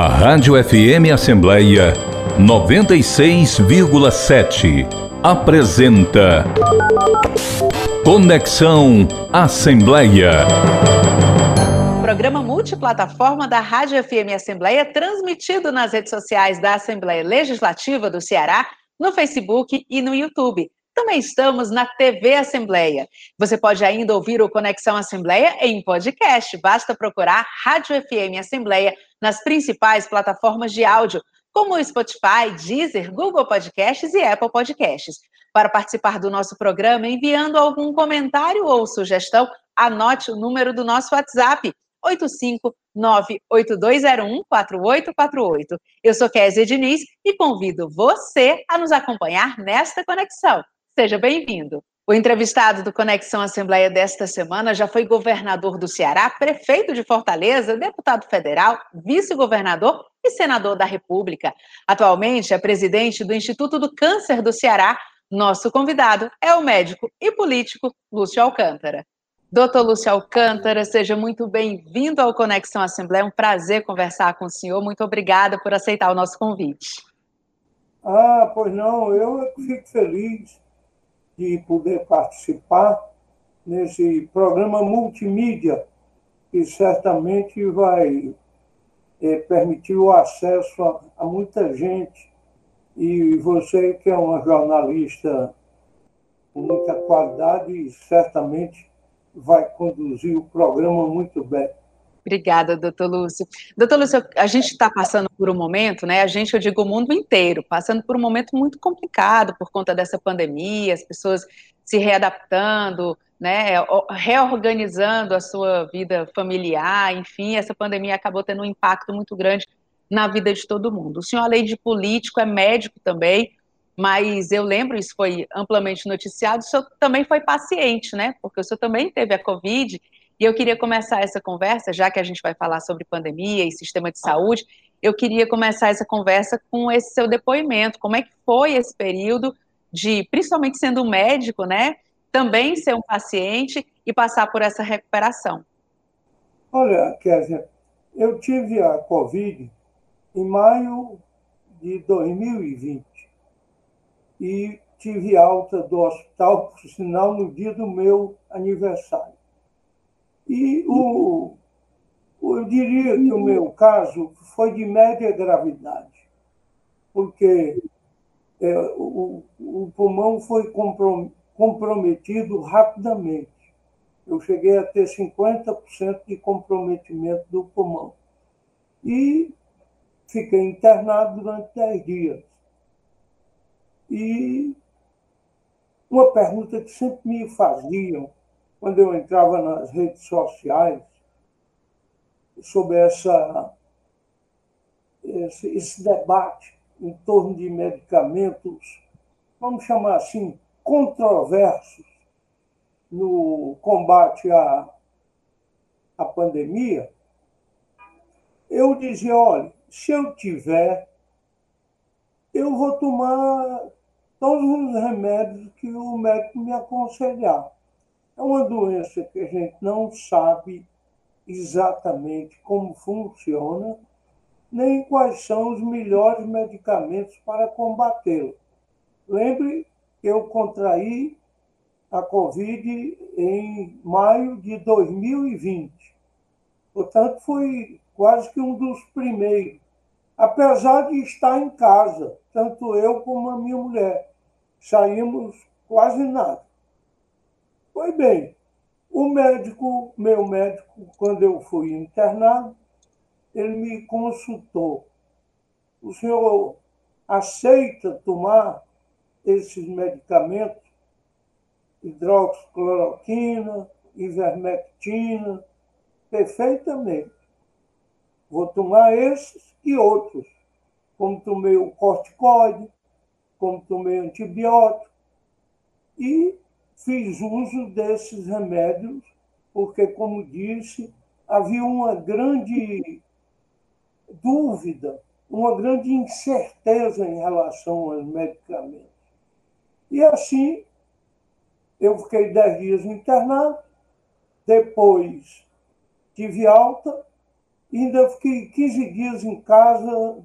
A Rádio FM Assembleia 96,7 apresenta Conexão Assembleia. Programa multiplataforma da Rádio FM Assembleia, transmitido nas redes sociais da Assembleia Legislativa do Ceará, no Facebook e no YouTube. Também estamos na TV Assembleia. Você pode ainda ouvir o Conexão Assembleia em podcast. Basta procurar Rádio FM Assembleia nas principais plataformas de áudio, como o Spotify, Deezer, Google Podcasts e Apple Podcasts. Para participar do nosso programa, enviando algum comentário ou sugestão, anote o número do nosso WhatsApp, 85982014848. Eu sou Kézia Diniz e convido você a nos acompanhar nesta conexão. Seja bem-vindo. O entrevistado do Conexão Assembleia desta semana já foi governador do Ceará, prefeito de Fortaleza, deputado federal, vice-governador e senador da República. Atualmente é presidente do Instituto do Câncer do Ceará. Nosso convidado é o médico e político Lúcio Alcântara. Doutor Lúcio Alcântara, seja muito bem-vindo ao Conexão Assembleia. É um prazer conversar com o senhor. Muito obrigada por aceitar o nosso convite. Ah, pois não, eu fico feliz de poder participar nesse programa multimídia, que certamente vai é, permitir o acesso a, a muita gente. E você, que é uma jornalista com muita qualidade, certamente vai conduzir o programa muito bem. Obrigada, doutor Lúcio. Doutor Lúcio, a gente está passando por um momento, né? A gente, eu digo, o mundo inteiro, passando por um momento muito complicado por conta dessa pandemia, as pessoas se readaptando, né? Reorganizando a sua vida familiar, enfim, essa pandemia acabou tendo um impacto muito grande na vida de todo mundo. O senhor, além de político, é médico também, mas eu lembro, isso foi amplamente noticiado, o senhor também foi paciente, né? Porque o senhor também teve a Covid e eu queria começar essa conversa, já que a gente vai falar sobre pandemia e sistema de saúde, eu queria começar essa conversa com esse seu depoimento. Como é que foi esse período de, principalmente sendo um médico, né, também ser um paciente e passar por essa recuperação? Olha, Kézia, eu tive a Covid em maio de 2020 e tive alta do hospital, por sinal, no dia do meu aniversário. E o, eu diria que o meu caso foi de média gravidade, porque é, o, o pulmão foi comprometido rapidamente. Eu cheguei a ter 50% de comprometimento do pulmão. E fiquei internado durante 10 dias. E uma pergunta que sempre me faziam quando eu entrava nas redes sociais, sobre essa, esse, esse debate em torno de medicamentos, vamos chamar assim, controversos no combate à, à pandemia, eu dizia, olha, se eu tiver, eu vou tomar todos os remédios que o médico me aconselhar. É uma doença que a gente não sabe exatamente como funciona, nem quais são os melhores medicamentos para combatê-la. Lembre eu contraí a Covid em maio de 2020. Portanto, foi quase que um dos primeiros. Apesar de estar em casa, tanto eu como a minha mulher, saímos quase nada. Pois bem, o médico, meu médico, quando eu fui internado, ele me consultou. O senhor aceita tomar esses medicamentos? Hidroxicloroquina, ivermectina, perfeitamente. Vou tomar esses e outros, como tomei o corticoide, como tomei antibiótico, e fiz uso desses remédios, porque, como disse, havia uma grande dúvida, uma grande incerteza em relação aos medicamentos. E assim, eu fiquei dez dias internado, depois tive alta ainda fiquei 15 dias em casa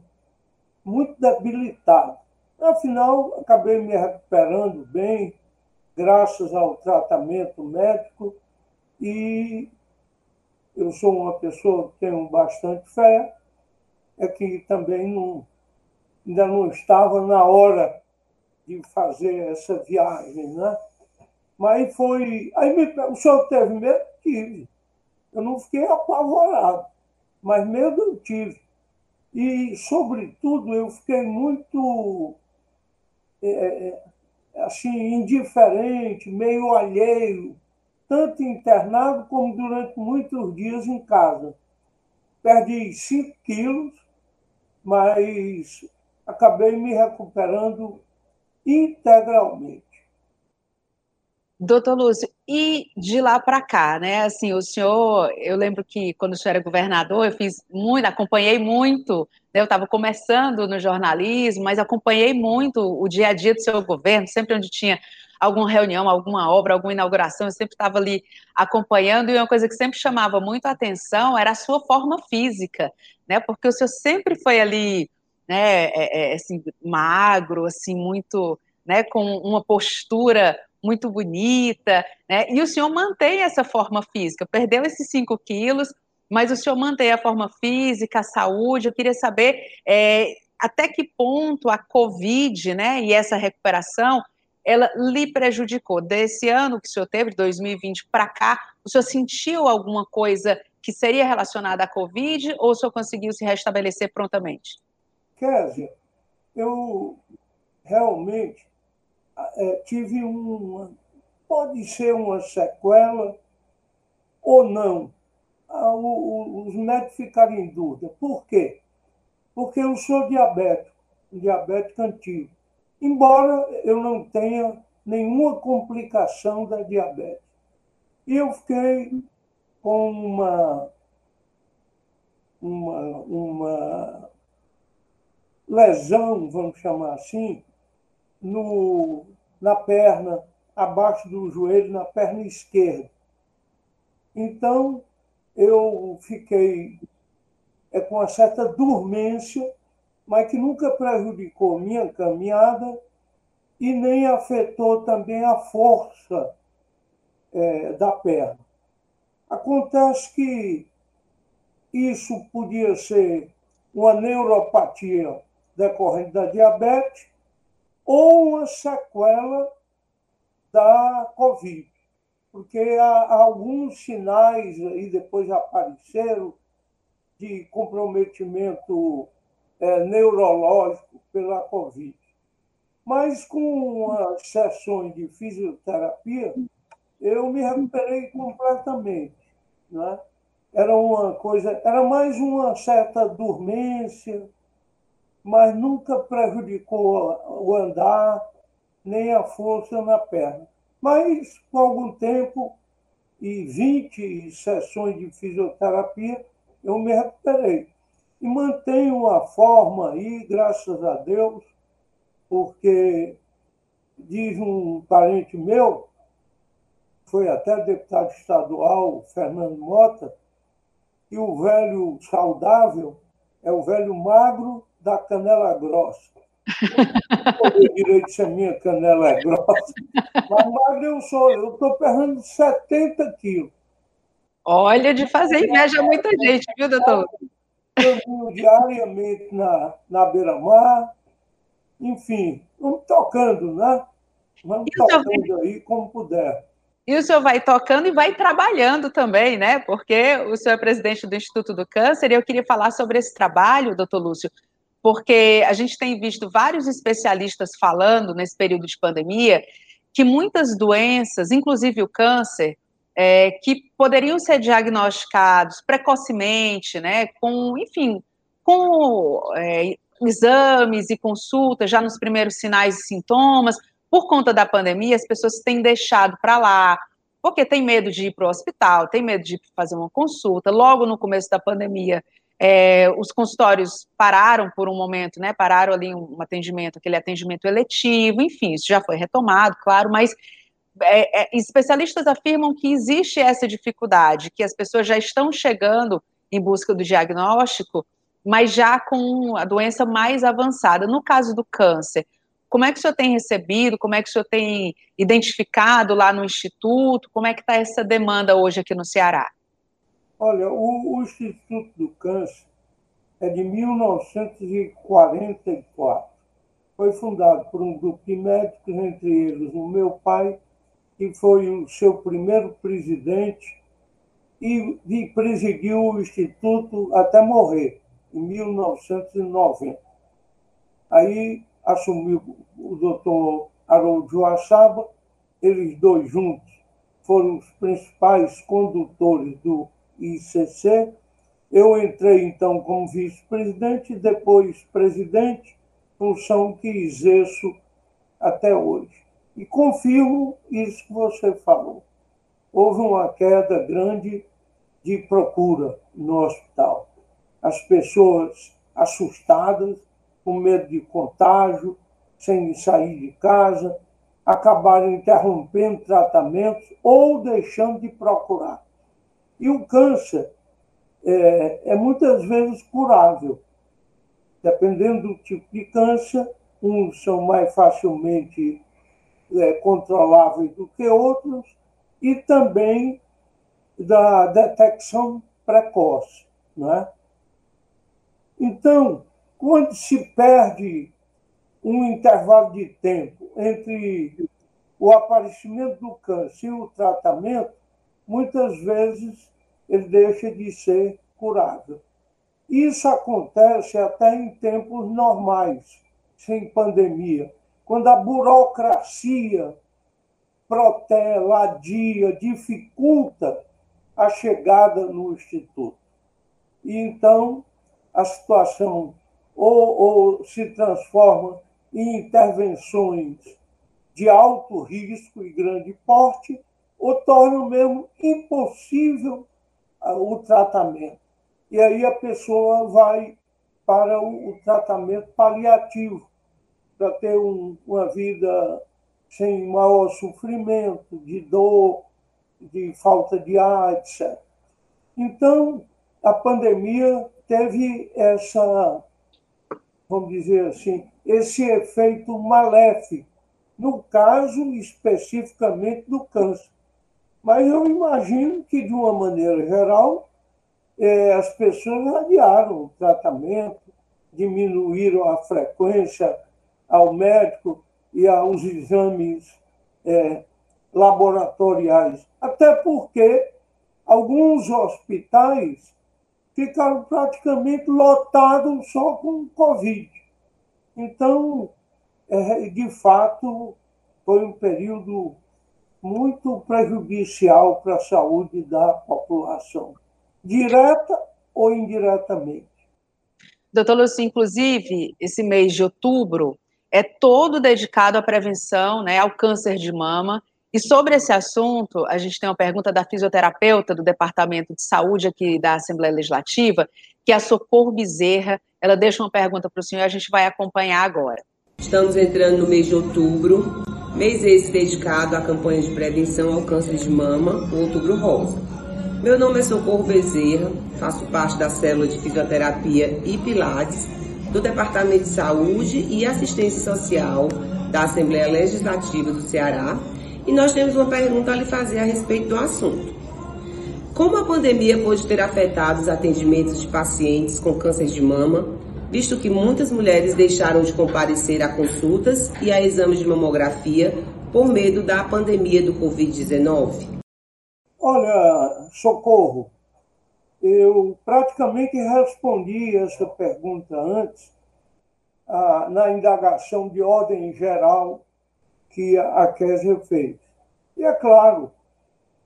muito debilitado. Afinal, acabei me recuperando bem, graças ao tratamento médico, e eu sou uma pessoa que tenho bastante fé, é que também não, ainda não estava na hora de fazer essa viagem, né? Mas foi. Aí me, o senhor teve medo? Tive. Eu não fiquei apavorado, mas medo eu tive. E, sobretudo, eu fiquei muito é, é, assim, indiferente, meio alheio, tanto internado como durante muitos dias em casa. Perdi 5 quilos, mas acabei me recuperando integralmente. Doutor Lúcio, e de lá para cá, né? Assim, o senhor, eu lembro que quando o senhor era governador, eu fiz muito, acompanhei muito, né? eu estava começando no jornalismo, mas acompanhei muito o dia a dia do seu governo, sempre onde tinha alguma reunião, alguma obra, alguma inauguração, eu sempre estava ali acompanhando, e uma coisa que sempre chamava muito a atenção era a sua forma física, né? Porque o senhor sempre foi ali, né, é, é, assim, magro, assim, muito, né, com uma postura muito bonita, né? E o senhor mantém essa forma física, perdeu esses 5 quilos, mas o senhor mantém a forma física, a saúde. Eu queria saber é, até que ponto a Covid, né, e essa recuperação, ela lhe prejudicou. Desse ano que o senhor teve, de 2020 para cá, o senhor sentiu alguma coisa que seria relacionada à Covid ou o senhor conseguiu se restabelecer prontamente? Kézia, eu realmente é, tive uma. Pode ser uma sequela ou não. Ah, os médicos ficaram em dúvida. Por quê? Porque eu sou diabético, diabético antigo. Embora eu não tenha nenhuma complicação da diabetes. E eu fiquei com uma, uma, uma lesão, vamos chamar assim, no, na perna, abaixo do joelho, na perna esquerda. Então, eu fiquei é, com uma certa dormência, mas que nunca prejudicou minha caminhada e nem afetou também a força é, da perna. Acontece que isso podia ser uma neuropatia decorrente da diabetes ou uma sequela da Covid, porque há alguns sinais aí depois apareceram de comprometimento é, neurológico pela Covid. Mas com as sessões de fisioterapia, eu me recuperei completamente. Né? Era uma coisa, era mais uma certa dormência, mas nunca prejudicou o andar nem a força na perna. Mas, com algum tempo e 20 sessões de fisioterapia, eu me recuperei. E mantenho a forma aí, graças a Deus, porque diz um parente meu, foi até deputado estadual, Fernando Mota, que o velho saudável é o velho magro da canela grossa. Eu direito se a minha canela é grossa. Mas magro eu sou, eu estou perdendo 70 quilos. Olha, de fazer inveja a muita gente, viu, doutor? Eu vou diariamente na, na beira-mar. Enfim, vamos tocando, né? Vamos tocando aí como puder. E o senhor vai tocando e vai trabalhando também, né? Porque o senhor é presidente do Instituto do Câncer e eu queria falar sobre esse trabalho, doutor Lúcio, porque a gente tem visto vários especialistas falando nesse período de pandemia que muitas doenças, inclusive o câncer, é, que poderiam ser diagnosticados precocemente, né, com, enfim, com é, exames e consultas já nos primeiros sinais e sintomas, por conta da pandemia, as pessoas têm deixado para lá, porque tem medo de ir para o hospital, tem medo de fazer uma consulta. Logo no começo da pandemia, é, os consultórios pararam por um momento, né? Pararam ali um, atendimento, aquele atendimento eletivo, enfim, isso já foi retomado, claro, mas é, é, especialistas afirmam que existe essa dificuldade, que as pessoas já estão chegando em busca do diagnóstico, mas já com a doença mais avançada. No caso do câncer, como é que o senhor tem recebido, como é que o senhor tem identificado lá no Instituto, como é que está essa demanda hoje aqui no Ceará? Olha, o, o Instituto do Câncer é de 1944. Foi fundado por um grupo de médicos, entre eles o meu pai, que foi o seu primeiro presidente e, e presidiu o Instituto até morrer, em 1990. Aí assumiu o doutor Haroldo Joaçaba, eles dois juntos foram os principais condutores do ICC. Eu entrei, então, como vice-presidente, depois presidente, função que exerço até hoje. E confirmo isso que você falou. Houve uma queda grande de procura no hospital. As pessoas assustadas, com medo de contágio, sem sair de casa, acabaram interrompendo tratamentos ou deixando de procurar. E o câncer é, é muitas vezes curável. Dependendo do tipo de câncer, uns são mais facilmente é, controláveis do que outros, e também da detecção precoce. Né? Então, quando se perde um intervalo de tempo entre o aparecimento do câncer e o tratamento, muitas vezes ele deixa de ser curável. Isso acontece até em tempos normais, sem pandemia, quando a burocracia protela, adia, dificulta a chegada no Instituto. E então a situação ou, ou se transforma em intervenções de alto risco e grande porte, ou torna mesmo impossível ah, o tratamento. E aí a pessoa vai para o, tratamento paliativo, para ter um, uma vida sem maior sofrimento, de dor, de falta de ar, etc. Então, a pandemia teve essa vamos dizer assim, esse efeito maléfico, no caso especificamente do câncer. Mas eu imagino que, de uma maneira geral, é, as pessoas adiaram o tratamento, diminuíram a frequência ao médico e aos exames é, laboratoriais. Até porque alguns hospitais ficaram praticamente lotados só com Covid. Então, é, de fato, foi um período muito prejudicial para a saúde da população, direta ou indiretamente. Doutor Lúcio, inclusive, esse mês de outubro é todo dedicado à prevenção, né, ao câncer de mama, e sobre esse assunto, a gente tem uma pergunta da fisioterapeuta do Departamento de Saúde aqui da Assembleia Legislativa, que é a Socorro Bezerra. Ela deixa uma pergunta para o senhor e a gente vai acompanhar agora. Estamos entrando no mês de outubro, mês esse dedicado à campanha de prevenção ao câncer de mama, o Outubro Rosa. Meu nome é Socorro Bezerra, faço parte da célula de fisioterapia e pilates do Departamento de Saúde e Assistência Social da Assembleia Legislativa do Ceará e nós temos uma pergunta a lhe fazer a respeito do assunto. Como a pandemia pode ter afetado os atendimentos de pacientes com câncer de mama, visto que muitas mulheres deixaram de comparecer a consultas e a exames de mamografia por medo da pandemia do Covid-19? Olha, socorro, eu praticamente respondi essa pergunta antes, ah, na indagação de ordem geral que a Kézia fez. E é claro,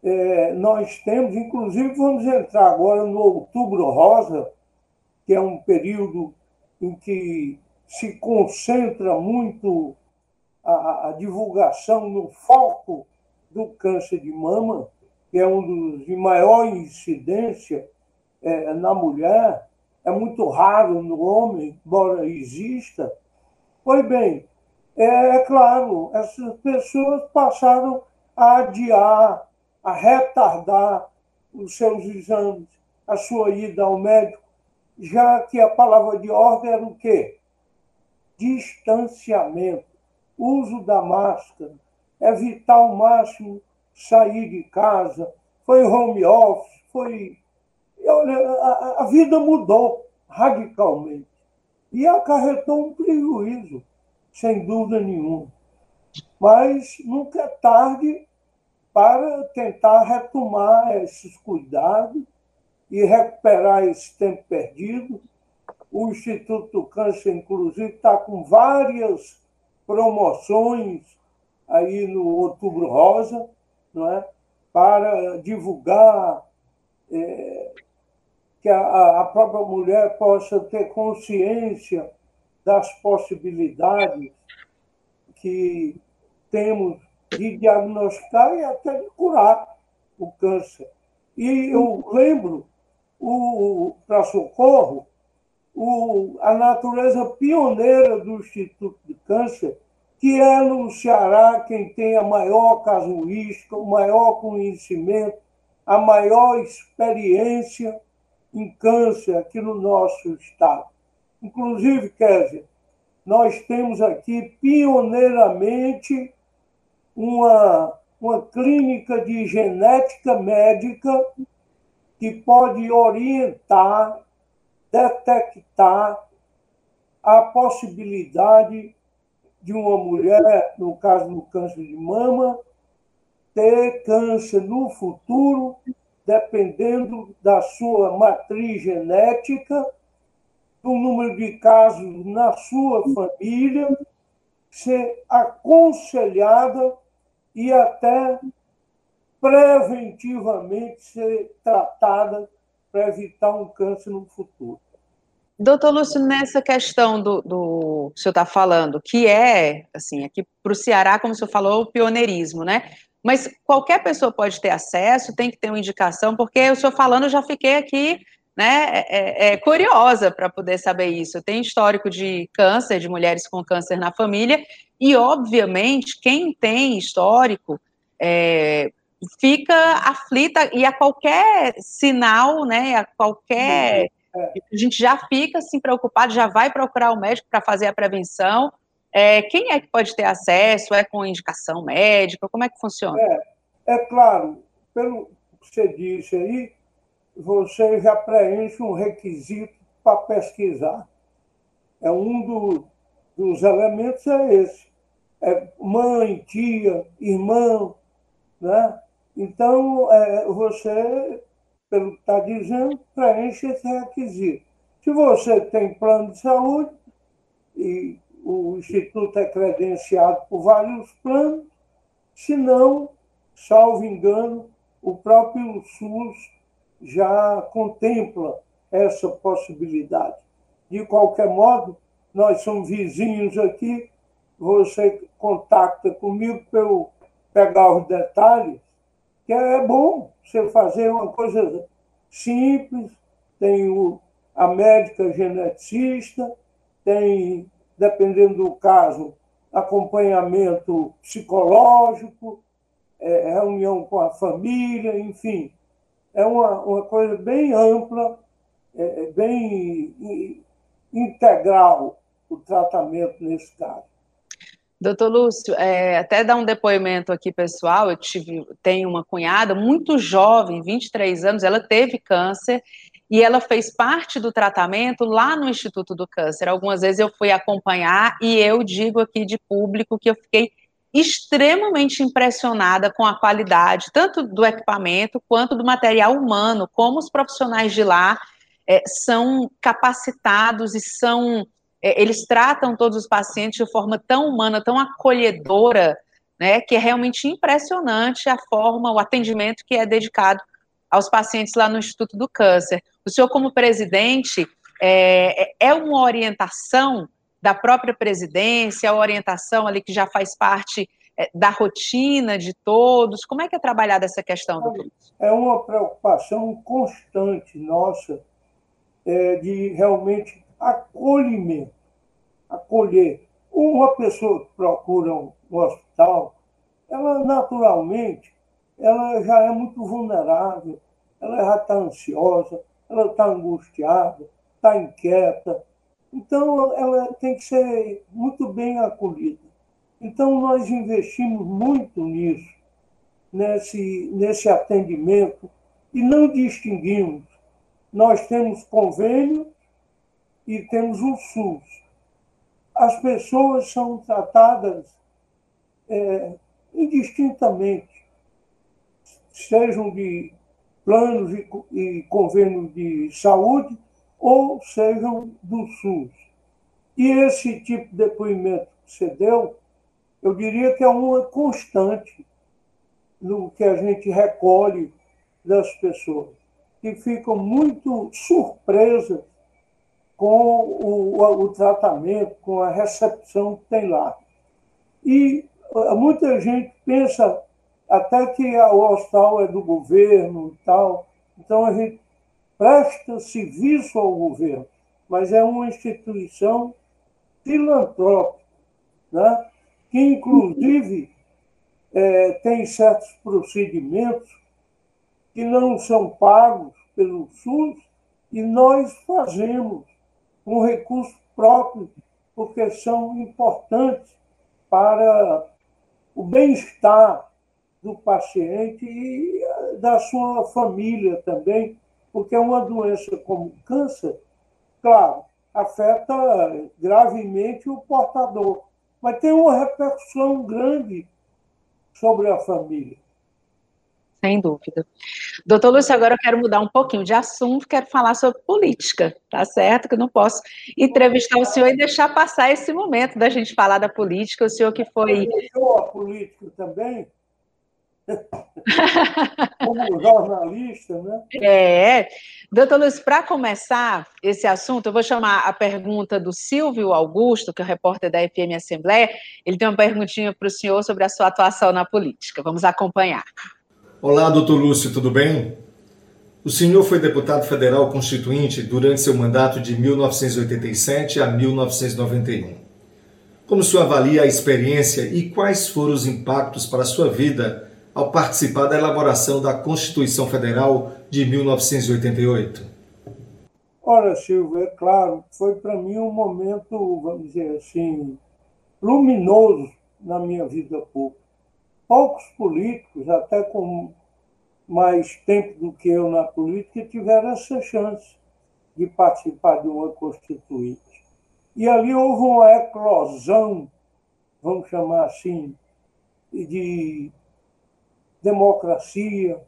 é, nós temos, inclusive vamos entrar agora no Outubro Rosa, que é um período em que se concentra muito a, a divulgação no foco do câncer de mama, que é um dos de maior incidência é, na mulher, é muito raro no homem, embora exista. Pois bem, é, é claro, essas pessoas passaram a adiar, a retardar os seus exames. a sua ida ao médico, já que a palavra de ordem era o quê? Distanciamento, uso da máscara, evitar ao máximo sair de casa, foi home office, foi. Olha, a, a vida mudou radicalmente e acarretou um prejuízo, sem dúvida nenhuma. Mas nunca é tarde para tentar retomar esses cuidados e recuperar esse tempo perdido. O Instituto do Câncer, inclusive, está com várias promoções aí no Outubro Rosa, não é? para divulgar é, que a, a própria mulher possa ter consciência das possibilidades que temos de diagnosticar e até de curar o câncer. E eu lembro, para socorro, o, a natureza pioneira do Instituto de Câncer, que é no Ceará quem tem a maior casuística, o maior conhecimento, a maior experiência em câncer aqui no nosso estado. Inclusive, Kézia, nós temos aqui pioneiramente uma, uma clínica de genética médica que pode orientar, detectar a possibilidade de uma mulher, no caso do câncer de mama, ter câncer no futuro, dependendo da sua matriz genética, do número de casos na sua família, ser aconselhada e até preventivamente ser tratada para evitar um câncer no futuro. Doutor Lúcio, nessa questão do, do que o senhor está falando, que é, assim, aqui para o Ceará, como o senhor falou, o pioneirismo, né? Mas qualquer pessoa pode ter acesso, tem que ter uma indicação, porque o senhor falando, eu já fiquei aqui, né, é, é, é curiosa para poder saber isso. Tem histórico de câncer, de mulheres com câncer na família, e, obviamente, quem tem histórico é, fica aflita, e a qualquer sinal, né, a qualquer é. A gente já fica assim preocupado, já vai procurar o médico para fazer a prevenção. É, quem é que pode ter acesso? É com indicação médica? Como é que funciona? É, é claro, pelo que você disse aí, você já preenche um requisito para pesquisar. É um do, dos elementos é esse. É mãe, tia, irmão, né? Então, é, você pelo que está dizendo, preenche esse requisito. Se você tem plano de saúde, e o Instituto é credenciado por vários planos, se não, salvo engano, o próprio SUS já contempla essa possibilidade. De qualquer modo, nós somos vizinhos aqui, você contacta comigo para eu pegar os detalhes que é bom você fazer uma coisa simples, tem o, a médica geneticista, tem, dependendo do caso, acompanhamento psicológico, é, reunião com a família, enfim. É uma, uma coisa bem ampla, é, é bem integral o tratamento nesse caso. Doutor Lúcio, é, até dar um depoimento aqui pessoal, eu tive, tenho uma cunhada muito jovem, 23 anos, ela teve câncer e ela fez parte do tratamento lá no Instituto do Câncer. Algumas vezes eu fui acompanhar e eu digo aqui de público que eu fiquei extremamente impressionada com a qualidade, tanto do equipamento quanto do material humano, como os profissionais de lá é, são capacitados e são eles tratam todos os pacientes de forma tão humana, tão acolhedora, né, que é realmente impressionante a forma, o atendimento que é dedicado aos pacientes lá no Instituto do Câncer. O senhor, como presidente, é, é, é uma orientação da própria presidência, a orientação ali que já faz parte é, da rotina de todos? Como é que é trabalhada essa questão, doutor? É uma preocupação constante nossa é, de realmente acolhimento. Acolher. Uma pessoa que procura um, hospital, ela naturalmente ela já é muito vulnerável, ela já está ansiosa, ela está angustiada, está inquieta. Então, ela tem que ser muito bem acolhida. Então, nós investimos muito nisso, nesse, nesse atendimento, e não distinguimos. Nós temos convênio e temos o SUS. As pessoas são tratadas é, indistintamente, sejam de planos e, e de saúde ou sejam do SUS. E esse tipo de depoimento que você deu eu diria que é uma constante no que a gente recolhe das pessoas, que ficam muito surpresas com o, o tratamento, com a recepção que tem lá. E eh, muita gente pensa até que o hospital é do governo e tal, então a gente presta serviço ao governo, mas é uma instituição filantrópica, né? que inclusive é, tem certos procedimentos que não são pagos pelo SUS e nós fazemos com recurso próprio, porque são importantes para o bem-estar do paciente e da sua família também, porque uma doença como câncer, claro, afeta gravemente o portador, mas tem uma repercussão grande sobre a família. Sem dúvida. Doutor Lúcio, agora eu quero mudar um pouquinho de assunto, quero falar sobre política, tá certo? Que eu não posso entrevistar o senhor e deixar passar esse momento da gente falar da política, o senhor que foi. Eu a política também, como jornalista, né? É. Doutor Luiz, para começar esse assunto, eu vou chamar a pergunta do Silvio Augusto, que é o repórter da FM Assembleia. Ele tem uma perguntinha para o senhor sobre a sua atuação na política. Vamos acompanhar. Olá, doutor Lúcio, tudo bem? O senhor foi deputado federal constituinte durante seu mandato de 1987 a 1991. Como o senhor avalia a experiência e quais foram os impactos para a sua vida ao participar da elaboração da Constituição Federal de 1988? Olha, Silvio, é claro, foi para mim um momento, vamos dizer assim, luminoso na minha vida pública. Poucos políticos, até com mais tempo do que eu na política, tiveram essa chance de participar de uma constituinte. E ali houve uma eclosão, vamos chamar assim, de democracia,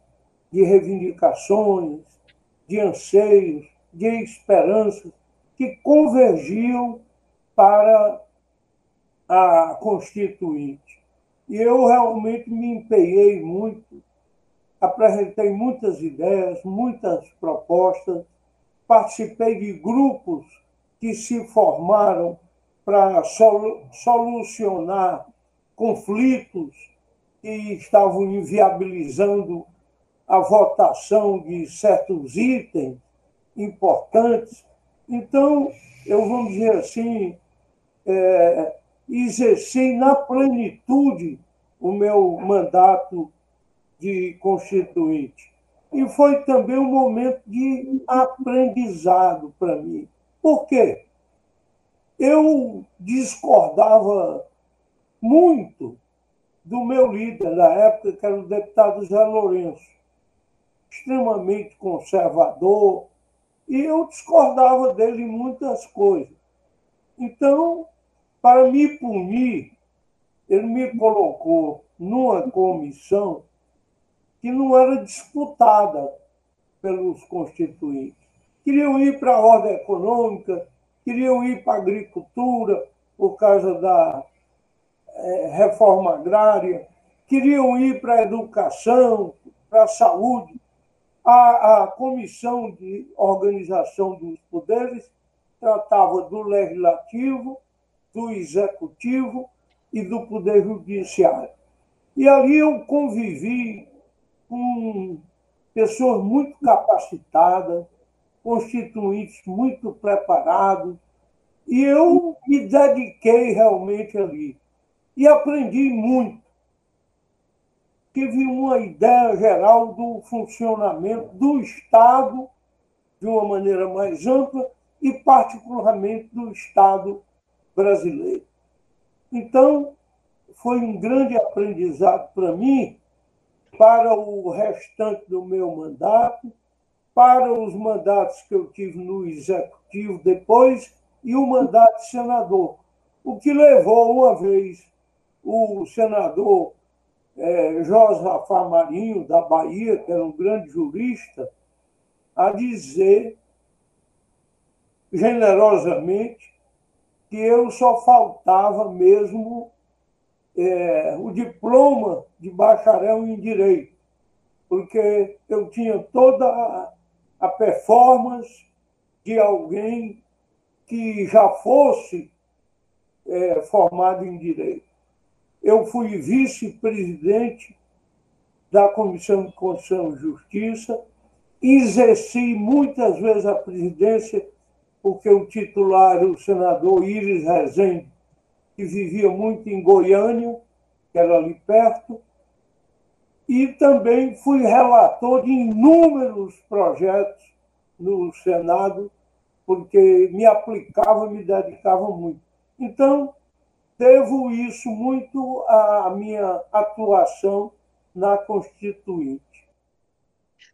de reivindicações, de anseios, de esperanças que convergiam para a Constituinte. E eu realmente me empenhei muito, apresentei muitas ideias, muitas propostas, participei de grupos que se formaram para solucionar conflitos que estavam inviabilizando a votação de certos itens importantes. Então, eu vamos dizer assim, é, exerci na plenitude o meu mandato de constituinte. E foi também um momento de aprendizado para mim. Por quê? Eu discordava muito do meu líder na época, que era o deputado Zé Lourenço, extremamente conservador, e eu discordava dele em muitas coisas. Então, para me punir, ele me colocou numa comissão que não era disputada pelos constituintes. Queriam ir para a ordem econômica, queriam ir para a agricultura, por causa da é, reforma agrária, queriam ir para a educação, para a saúde. A, a Comissão de Organização dos Poderes tratava do legislativo, do executivo e do poder judiciário. E ali eu convivi com pessoas muito capacitadas, constituintes muito preparados, e eu me dediquei realmente ali e aprendi muito. Tive uma ideia geral do funcionamento do Estado de uma maneira mais ampla e, particularmente, do Estado brasileiro. Então, foi um grande aprendizado para mim, para o restante do meu mandato, para os mandatos que eu tive no Executivo depois e o mandato de senador, o que levou uma vez o senador é, Josafá Marinho, da Bahia, que era um grande jurista, a dizer generosamente que eu só faltava mesmo é, o diploma de bacharel em direito, porque eu tinha toda a, performance de alguém que já fosse é, formado em direito. Eu fui vice-presidente da Comissão de Constituição e Justiça, exerci muitas vezes a presidência, porque o titular, o senador Iris Rezende, que vivia muito em Goiânia, que era ali perto, e também fui relator de inúmeros projetos no Senado, porque me aplicava, me dedicava muito. Então, devo isso muito à minha atuação na Constituinte.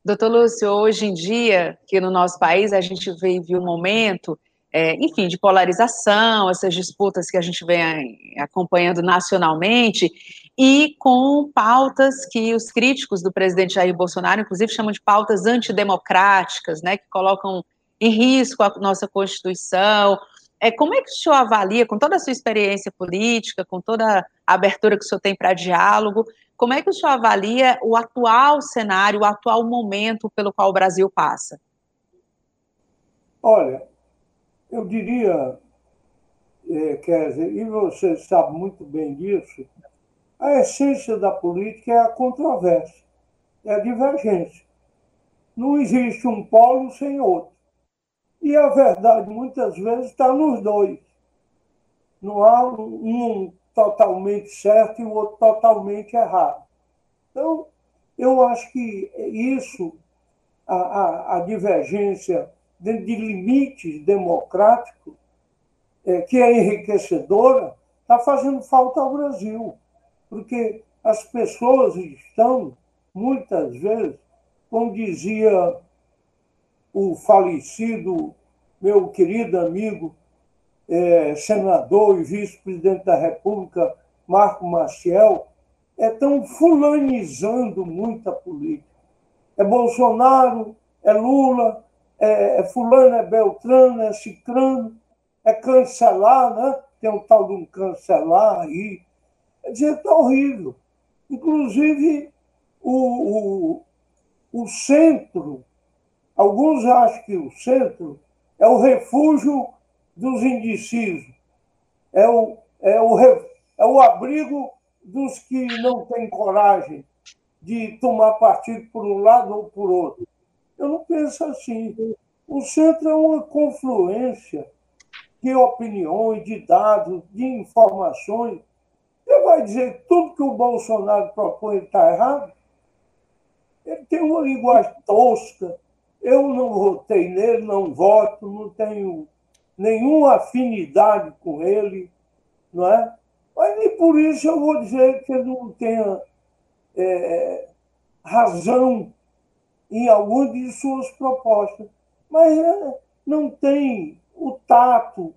Doutor Lúcio, hoje em dia, que no nosso país a gente vive um momento, é, enfim, de polarização, essas disputas que a gente vem acompanhando nacionalmente, e com pautas que os críticos do presidente Jair Bolsonaro, inclusive, chamam de pautas antidemocráticas, né, que colocam em risco a nossa Constituição, é, como é que o senhor avalia, com toda a sua experiência política, com toda a abertura que o senhor tem para diálogo, como é que o senhor avalia o atual cenário, o atual momento pelo qual o Brasil passa? Olha, eu diria, é, Kézia, e você sabe muito bem disso, a essência da política é a controvérsia, é a divergência. Não existe um polo sem outro. E a verdade, muitas vezes, está nos dois. Não há um totalmente certo e o outro totalmente errado. Então, eu acho que isso, a, a, a divergência dentro de limites democráticos, é, que é enriquecedora, está fazendo falta ao Brasil. Porque as pessoas estão, muitas vezes, como dizia o falecido, meu querido amigo, é, senador e vice-presidente da República, Marco Maciel, estão fulanizando muita política. É Bolsonaro, é Lula, é, é fulano, é Beltrano, é Cicrano, é cancelar, né? Tem um tal de um cancelar aí. Quer dizer, está horrível. Inclusive, o, o, o centro Alguns acham que o centro é o refúgio dos indecisos, é o, é o, é o abrigo dos que não têm coragem de tomar partido por um lado ou por outro. Eu não penso assim. O centro é uma confluência de opiniões, de dados, de informações. Você vai dizer que tudo que o Bolsonaro propõe está errado? Ele tem uma linguagem tosca, eu não votei nele, não voto, não tenho nenhuma afinidade com ele, não é? Mas nem por isso eu vou dizer que ele não tenha é, razão em alguma de suas propostas. Mas é, não tem o tato,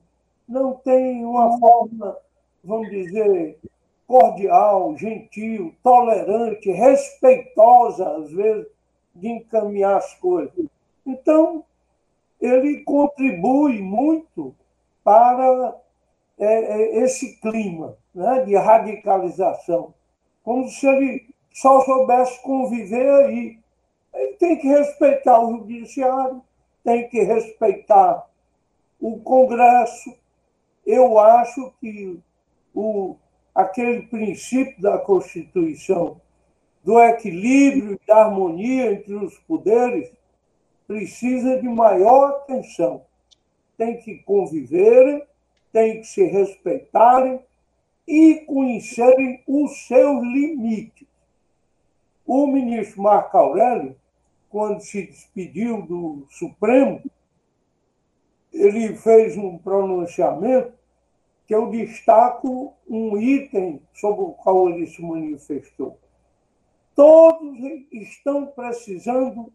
não tem uma forma, vamos dizer, cordial, gentil, tolerante, respeitosa, às vezes, de encaminhar as coisas. Então, ele contribui muito para é, é, esse clima né, de radicalização, como se ele só soubesse conviver aí. Ele tem que respeitar o judiciário, tem que respeitar o Congresso. Eu acho que o, aquele princípio da Constituição do equilíbrio e da harmonia entre os poderes precisa de maior atenção. Tem que conviverem, tem que se respeitarem e conhecerem os seus limites. O ministro Marco Aurélio quando se despediu do Supremo, ele fez um pronunciamento que eu destaco um item sobre o qual ele se manifestou. Todos estão precisando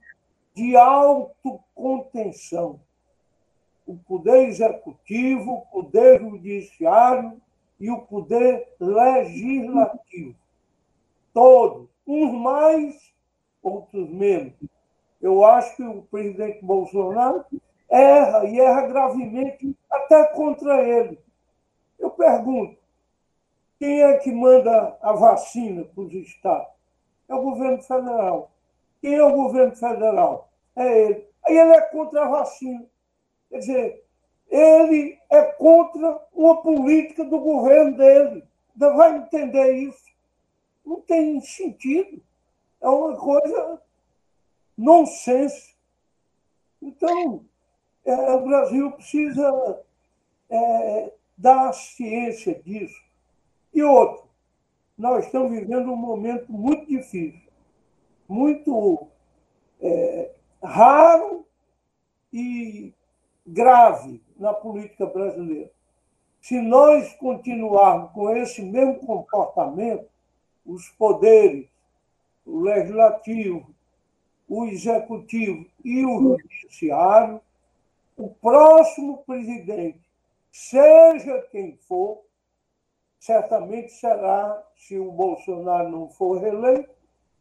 de autocontenção. O poder executivo, o poder judiciário e o poder legislativo. Todos, uns mais, outros menos. Eu acho que o presidente Bolsonaro erra e erra gravemente até contra ele. Eu pergunto: quem é que manda a vacina para os estados? É o governo federal. Quem é o governo federal? É ele. Aí ele é contra a vacina. Quer dizer, ele é contra uma política do governo dele. Não vai entender isso. Não tem sentido. É uma coisa nonsense. Então, é, o Brasil precisa é, dar ciência disso. E outro, nós estamos vivendo um momento muito difícil, muito é, raro e grave na política brasileira. Se nós continuarmos com esse mesmo comportamento, os poderes, o legislativo, o executivo e o judiciário, o próximo presidente, seja quem for, certamente será, se o Bolsonaro não for reeleito,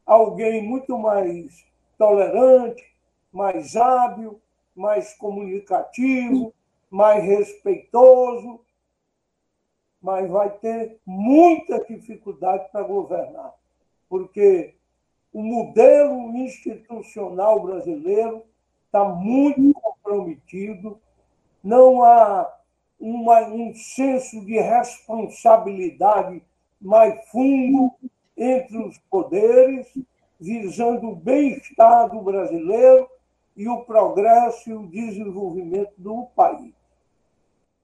alguém muito mais tolerante, mais hábil, mais comunicativo, mais respeitoso, mas vai ter muita dificuldade para governar, porque o modelo institucional brasileiro está muito comprometido, não há uma, um senso de responsabilidade mais fundo entre os poderes, visando o bem-estar do brasileiro e o progresso e o desenvolvimento do país.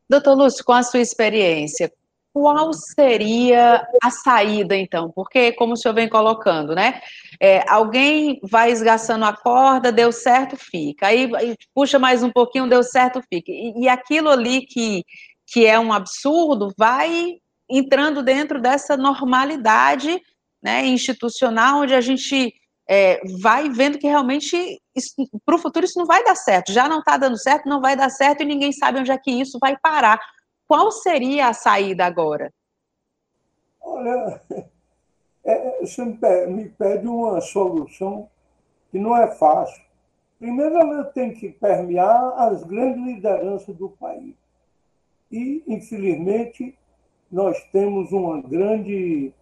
Doutor Lúcio, com a sua experiência, qual seria a saída, então? Porque, como o senhor vem colocando, né? É, alguém vai esgaçando a corda, deu certo, fica. Aí puxa mais um pouquinho, deu certo, fica. E, e aquilo ali que, que é um absurdo vai entrando dentro dessa normalidade né, institucional, onde a gente é, vai vendo que realmente para o futuro isso não vai dar certo. Já não está dando certo, não vai dar certo e ninguém sabe onde é que isso vai parar. Qual seria a saída agora? Olha, é, você me pede uma solução que não é fácil. Primeiro, ela tem que permear as grandes lideranças do país. E, infelizmente, nós temos uma grande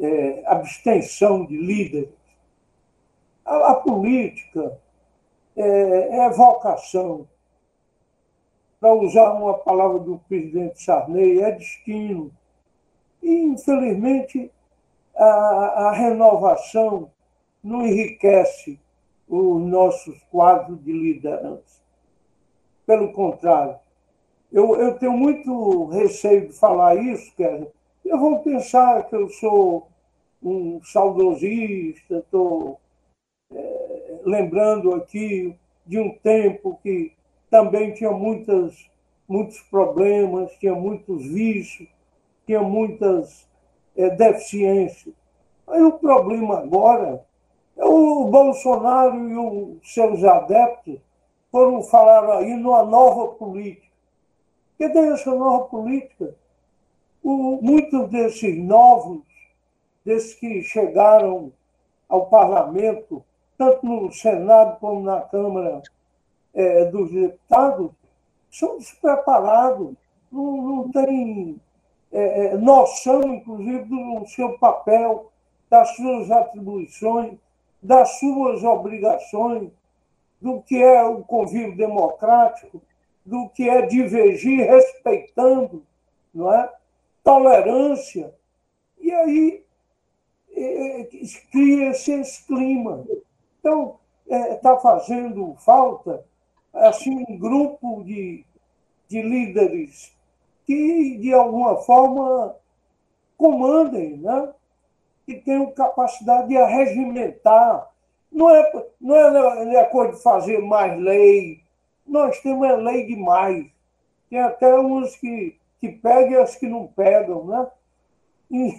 é, abstenção de líderes. A, a política é, é vocação, para usar uma palavra do presidente Sarney, é destino. E, infelizmente, a, a renovação não enriquece os nossos quadros de liderança. Pelo contrário, eu, eu tenho muito receio de falar isso, Kézia. Eu vou pensar que eu sou um saudosista, estou é, lembrando aqui de um tempo que também tinha muitas, muitos problemas, tinha muitos vícios, tinha muitas é, deficiências. Aí o problema agora é o Bolsonaro e os seus adeptos foram falar aí numa nova política. Cadê essa nova política? O, muitos desses novos, desses que chegaram ao parlamento, tanto no Senado como na Câmara é, dos deputados são despreparados, não, não têm é, é, noção, inclusive, do seu papel, das suas atribuições, das suas obrigações, do que é o convívio democrático, do que é divergir respeitando, não é? tolerância. E aí cria-se esse clima. Então, está é, fazendo falta assim, um grupo de, de líderes que, de alguma forma, comandem, né? que tenham capacidade de arregimentar, Não é, não é, não é coisa de fazer mais lei. Nós temos a lei demais. Tem até uns que, que pegam e as que não pegam, né?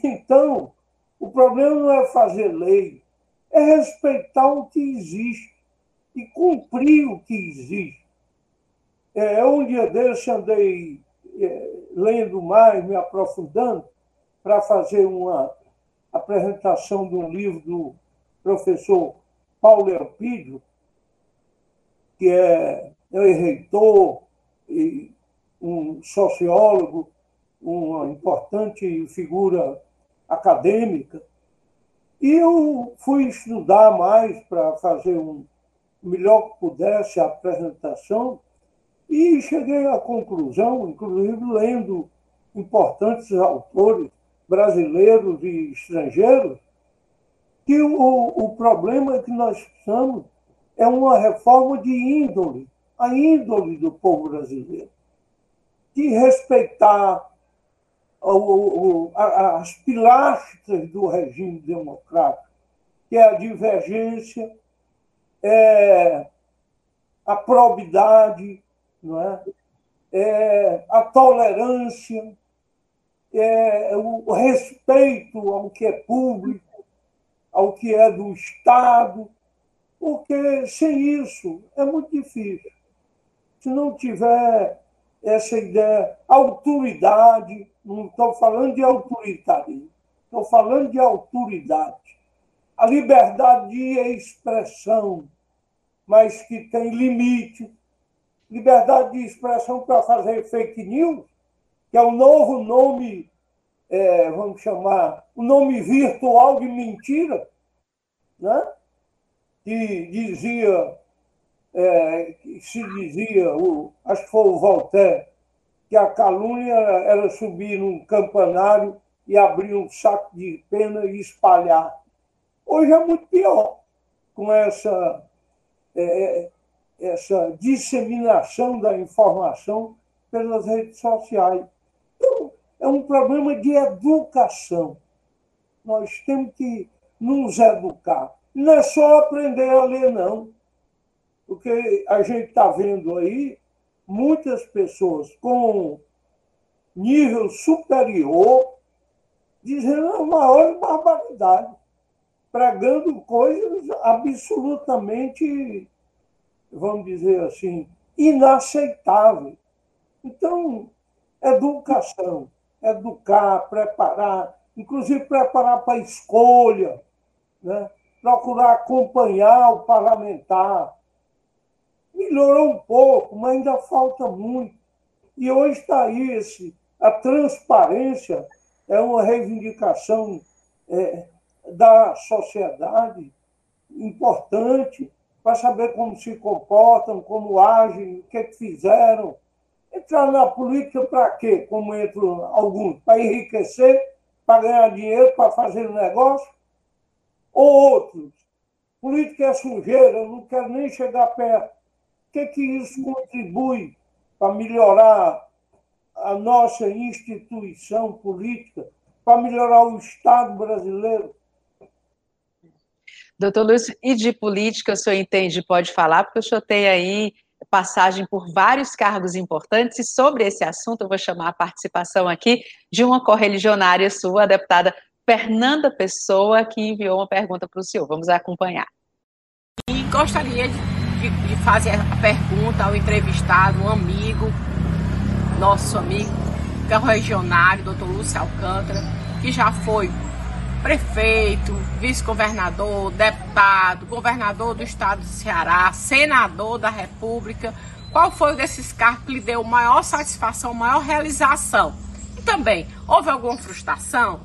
Então, o problema não é fazer lei, é respeitar o que existe e cumprir o que existe. É, um dia desse andei é, lendo mais, me aprofundando, para fazer uma apresentação de um livro do professor Paulo Elpidio, que é, é reitor e um sociólogo, uma importante figura acadêmica. E eu fui estudar mais para fazer um melhor que pudesse a apresentação e cheguei à conclusão, inclusive lendo importantes autores brasileiros e estrangeiros, que o, o problema que nós precisamos é uma reforma de índole, a índole do povo brasileiro de respeitar as pilastras do regime democrático, que é a divergência, é a probidade, não é? É a tolerância, é o respeito ao que é público, ao que é do Estado, porque sem isso é muito difícil. Se não tiver essa ideia, autoridade, não estou falando de autoritarismo, estou falando de autoridade. A liberdade de expressão, mas que tem limite. Liberdade de expressão para fazer fake news, que é o novo nome, é, vamos chamar, o nome virtual de mentira, né? que dizia é, se dizia, o, acho que foi o Voltaire, que a calúnia era subir num campanário e abrir um saco de pena e espalhar. Hoje é muito pior, com essa, é, essa disseminação da informação pelas redes sociais. Então, é um problema de educação. Nós temos que nos educar. Não é só aprender a ler, não. Porque a gente está vendo aí muitas pessoas com nível superior dizendo a maior barbaridade, pregando coisas absolutamente, vamos dizer assim, inaceitáveis. Então, educação, educar, preparar, inclusive preparar para a escolha, né? procurar acompanhar o parlamentar, melhorou um pouco, mas ainda falta muito. E hoje está esse, a transparência é uma reivindicação é, da sociedade importante para saber como se comportam, como agem, o que, é que fizeram. Entrar na política para quê? Como entram alguns? Para enriquecer, para ganhar dinheiro, para fazer um negócio? Ou outros? Política é sujeira, eu não quero nem chegar perto que, que isso contribui para melhorar a nossa instituição política, para melhorar o Estado brasileiro? Doutor Lúcio, e de política o senhor entende, pode falar, porque o senhor tem aí passagem por vários cargos importantes, e sobre esse assunto eu vou chamar a participação aqui de uma correligionária sua, a deputada Fernanda Pessoa, que enviou uma pergunta para o senhor. Vamos acompanhar. E gostaria de de, fazer a pergunta ao entrevistado, um amigo, nosso amigo, é regionário, doutor Lúcio Alcântara, que já foi prefeito, vice-governador, deputado, governador do estado do Ceará, senador da República. Qual foi desses cargos que lhe deu maior satisfação, maior realização? E também, houve alguma frustração?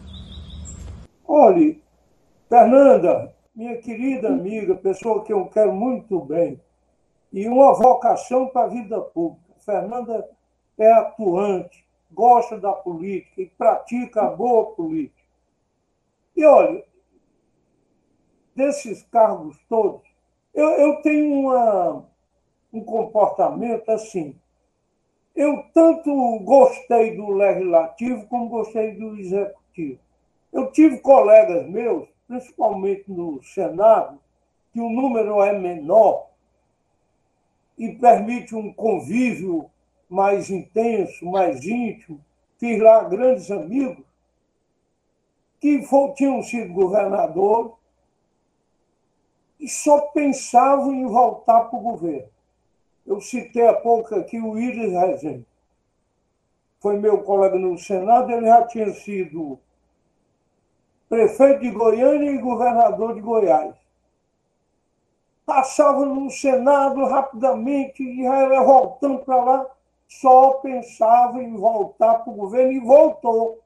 Olhe, Fernanda, minha querida amiga, pessoa que eu quero muito bem, e uma vocação para a vida pública. Fernanda é atuante, gosta da política e pratica a boa política. E olha, desses cargos todos, eu, eu tenho uma, um comportamento assim. Eu tanto gostei do legislativo como gostei do executivo. Eu tive colegas meus, principalmente no Senado, que o número é menor e permite um convívio mais intenso, mais íntimo. Fiz lá grandes amigos que tinham sido governador e só pensavam em voltar para o governo. Eu citei há pouco aqui o Iris Rezende. Foi meu colega no Senado, ele já tinha sido prefeito de Goiânia e governador de Goiás. Passava no Senado rapidamente e era voltando para lá, só pensava em voltar para o governo e voltou.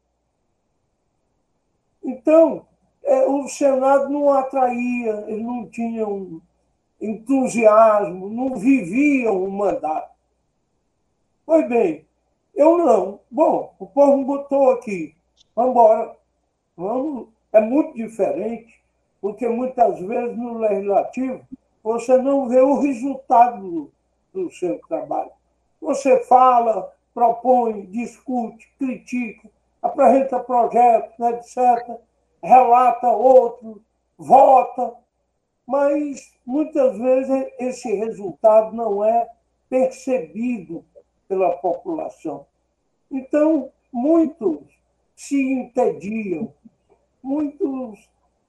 Então, é, o Senado não atraía, eles não tinham entusiasmo, não viviam o mandato. Pois bem, eu não. Bom, o povo me botou aqui. Vamos embora. Vamos. É muito diferente, porque muitas vezes no legislativo você não vê o resultado do, do seu trabalho. Você fala, propõe, discute, critica, apresenta projetos, etc., relata outro, vota, mas muitas vezes esse resultado não é percebido pela população. Então, muitos se entediam, muitos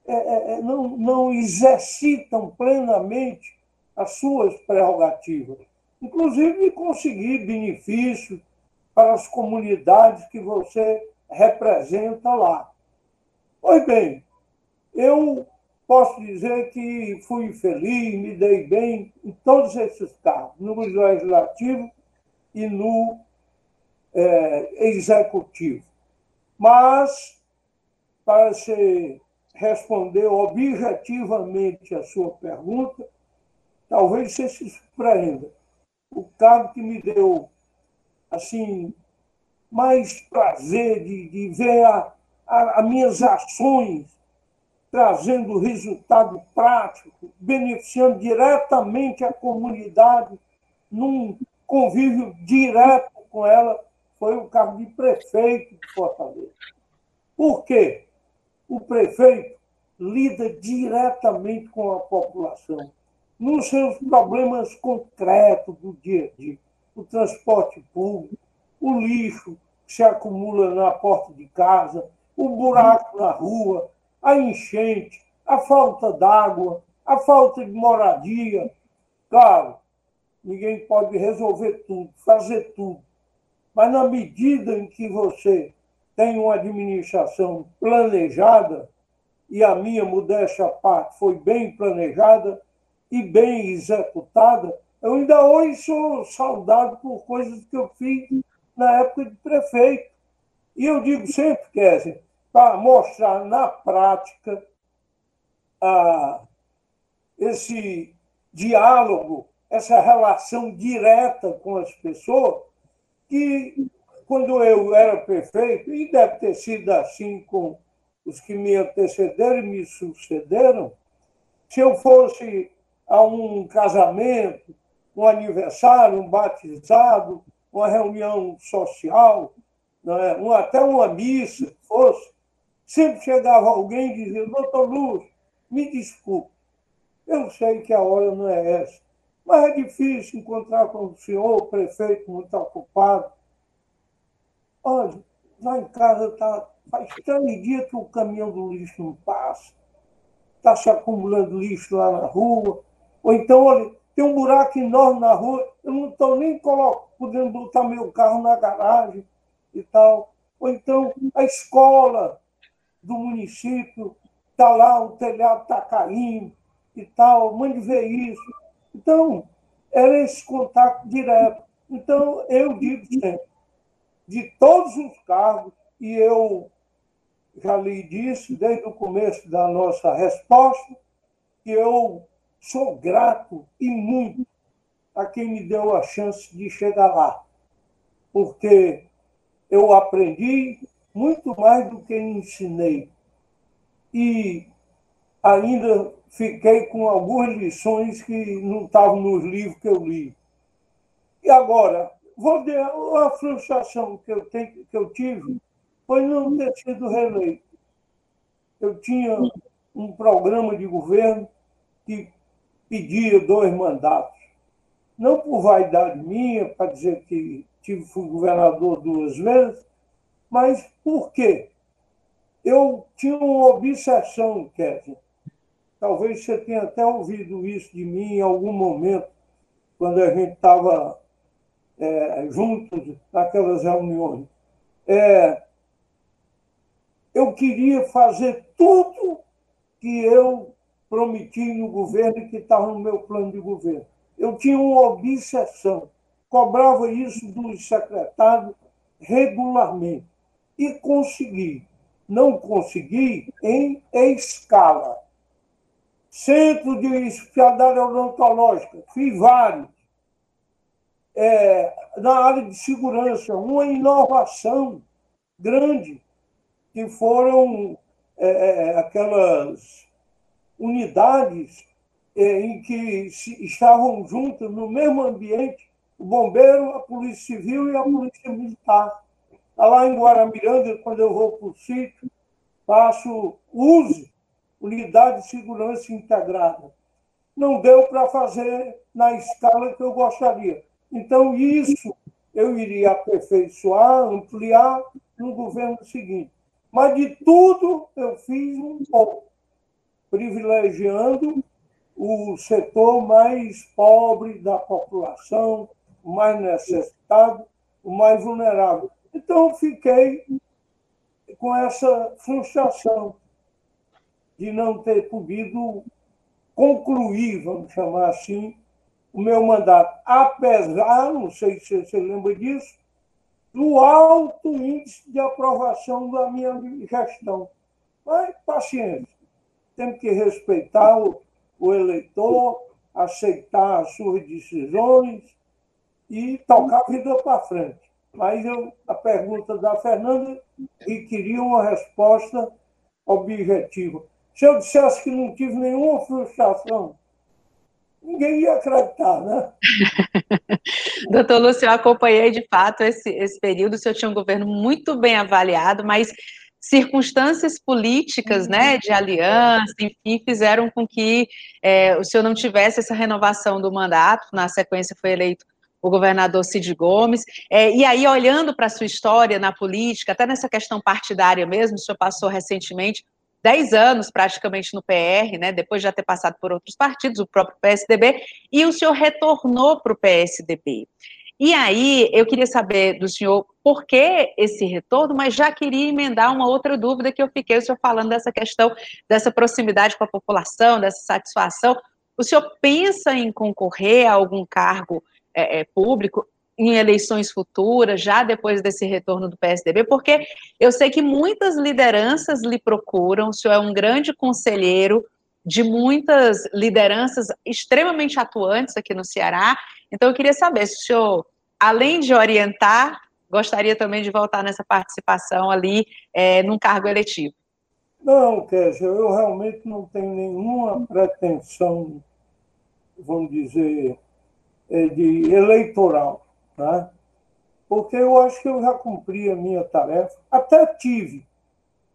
é, é, é, não, não exercitam plenamente as suas prerrogativas, inclusive conseguir benefícios para as comunidades que você representa lá. Pois bem, eu posso dizer que fui feliz, me dei bem em todos esses cargos, no legislativo e no é, executivo. Mas, para se responder objetivamente a sua pergunta, talvez você se surpreenda. O cargo que me deu assim mais prazer de, de ver a, as minhas ações trazendo resultado prático, beneficiando diretamente a comunidade, num convívio direto com ela, foi o cargo de prefeito de Fortaleza. Por quê? O prefeito lida diretamente com a população, nos seus problemas concretos do dia a dia. O transporte público, o lixo que se acumula na porta de casa, o buraco na rua, a enchente, a falta d'água, a falta de moradia. Claro, ninguém pode resolver tudo, fazer tudo. Mas na medida em que você tem uma administração planejada, e a minha modéstia parte foi bem planejada e bem executada, eu ainda hoje sou saudado por coisas que eu fiz na época de prefeito. E eu digo sempre, Kézia, para mostrar na prática ah, esse diálogo, essa relação direta com as pessoas, que quando eu era prefeito, e deve ter sido assim com os que me antecederam e me sucederam, se eu fosse a um casamento, um aniversário, um batizado, uma reunião social, é? um, até uma missa, fosse, Sempre chegava alguém e dizia, doutor Luz, me desculpe, eu sei que a hora não é essa, mas é difícil encontrar com o senhor, o prefeito, muito ocupado. Lá em casa tá, faz três dias que o caminhão do lixo não passa, está se acumulando lixo lá na rua, ou então, olha, tem um buraco enorme na rua, eu não estou nem podendo botar meu carro na garagem e tal. Ou então, a escola do município, está lá, o telhado está caindo e tal, mande ver isso. Então, era esse contato direto. Então, eu digo sempre, de todos os cargos, e eu já lhe disse desde o começo da nossa resposta, que eu sou grato e muito a quem me deu a chance de chegar lá. Porque eu aprendi muito mais do que ensinei. E ainda fiquei com algumas lições que não estavam nos livros que eu li. E agora, vou ter a frustração que eu, tenho, que eu tive foi não ter sido reeleito. Eu tinha um programa de governo que pedia dois mandatos. Não por vaidade minha, para dizer que tive, fui governador duas vezes, mas por quê? Eu tinha uma obsessão, Kevin. Talvez você tenha até ouvido isso de mim em algum momento, quando a gente estava é, juntos naquelas reuniões. É, eu queria fazer tudo que eu prometi no governo e que estava no meu plano de governo. Eu tinha uma obsessão, cobrava isso dos secretários regularmente e consegui. Não consegui em escala. Centro de especialidade odontológica, fiz vários. É, na área de segurança, uma inovação grande, que foram é, é aquelas unidades é, em que estavam juntas no mesmo ambiente o bombeiro, a polícia civil e a polícia militar. Tá lá em Guaramiranga, quando eu vou para o sítio, faço uso unidade de segurança integrada. Não deu para fazer na escala que eu gostaria. Então, isso eu iria aperfeiçoar, ampliar no governo seguinte. Mas de tudo eu fiz um pouco privilegiando o setor mais pobre da população, mais necessitado, o mais vulnerável. Então, fiquei com essa frustração de não ter podido concluir, vamos chamar assim, o meu mandato. Apesar, não sei se você lembra disso, do alto índice de aprovação da minha gestão. Mas, paciência temos que respeitar o, o eleitor, aceitar as suas decisões e tocar a vida para frente. Mas eu, a pergunta da Fernanda requeria uma resposta objetiva. Se eu dissesse que não tive nenhuma frustração, ninguém ia acreditar, né? Doutor Lúcio, eu acompanhei de fato esse, esse período, o senhor tinha um governo muito bem avaliado, mas circunstâncias políticas, né, uhum. de aliança, enfim, fizeram com que é, o senhor não tivesse essa renovação do mandato. Na sequência, foi eleito o governador Cid Gomes. É, e aí, olhando para a sua história na política, até nessa questão partidária mesmo, o senhor passou recentemente 10 anos praticamente no PR, né, depois de já ter passado por outros partidos, o próprio PSDB, e o senhor retornou para o PSDB. E aí, eu queria saber do senhor por que esse retorno, mas já queria emendar uma outra dúvida que eu fiquei, o senhor falando dessa questão dessa proximidade com a população, dessa satisfação. O senhor pensa em concorrer a algum cargo é, é, público em eleições futuras, já depois desse retorno do PSDB? Porque eu sei que muitas lideranças lhe procuram, o senhor é um grande conselheiro de muitas lideranças extremamente atuantes aqui no Ceará. Então, eu queria saber se o senhor além de orientar, gostaria também de voltar nessa participação ali é, num cargo eletivo. Não, Kézia, eu realmente não tenho nenhuma pretensão, vamos dizer, é, de eleitoral, tá? porque eu acho que eu já cumpri a minha tarefa, até tive,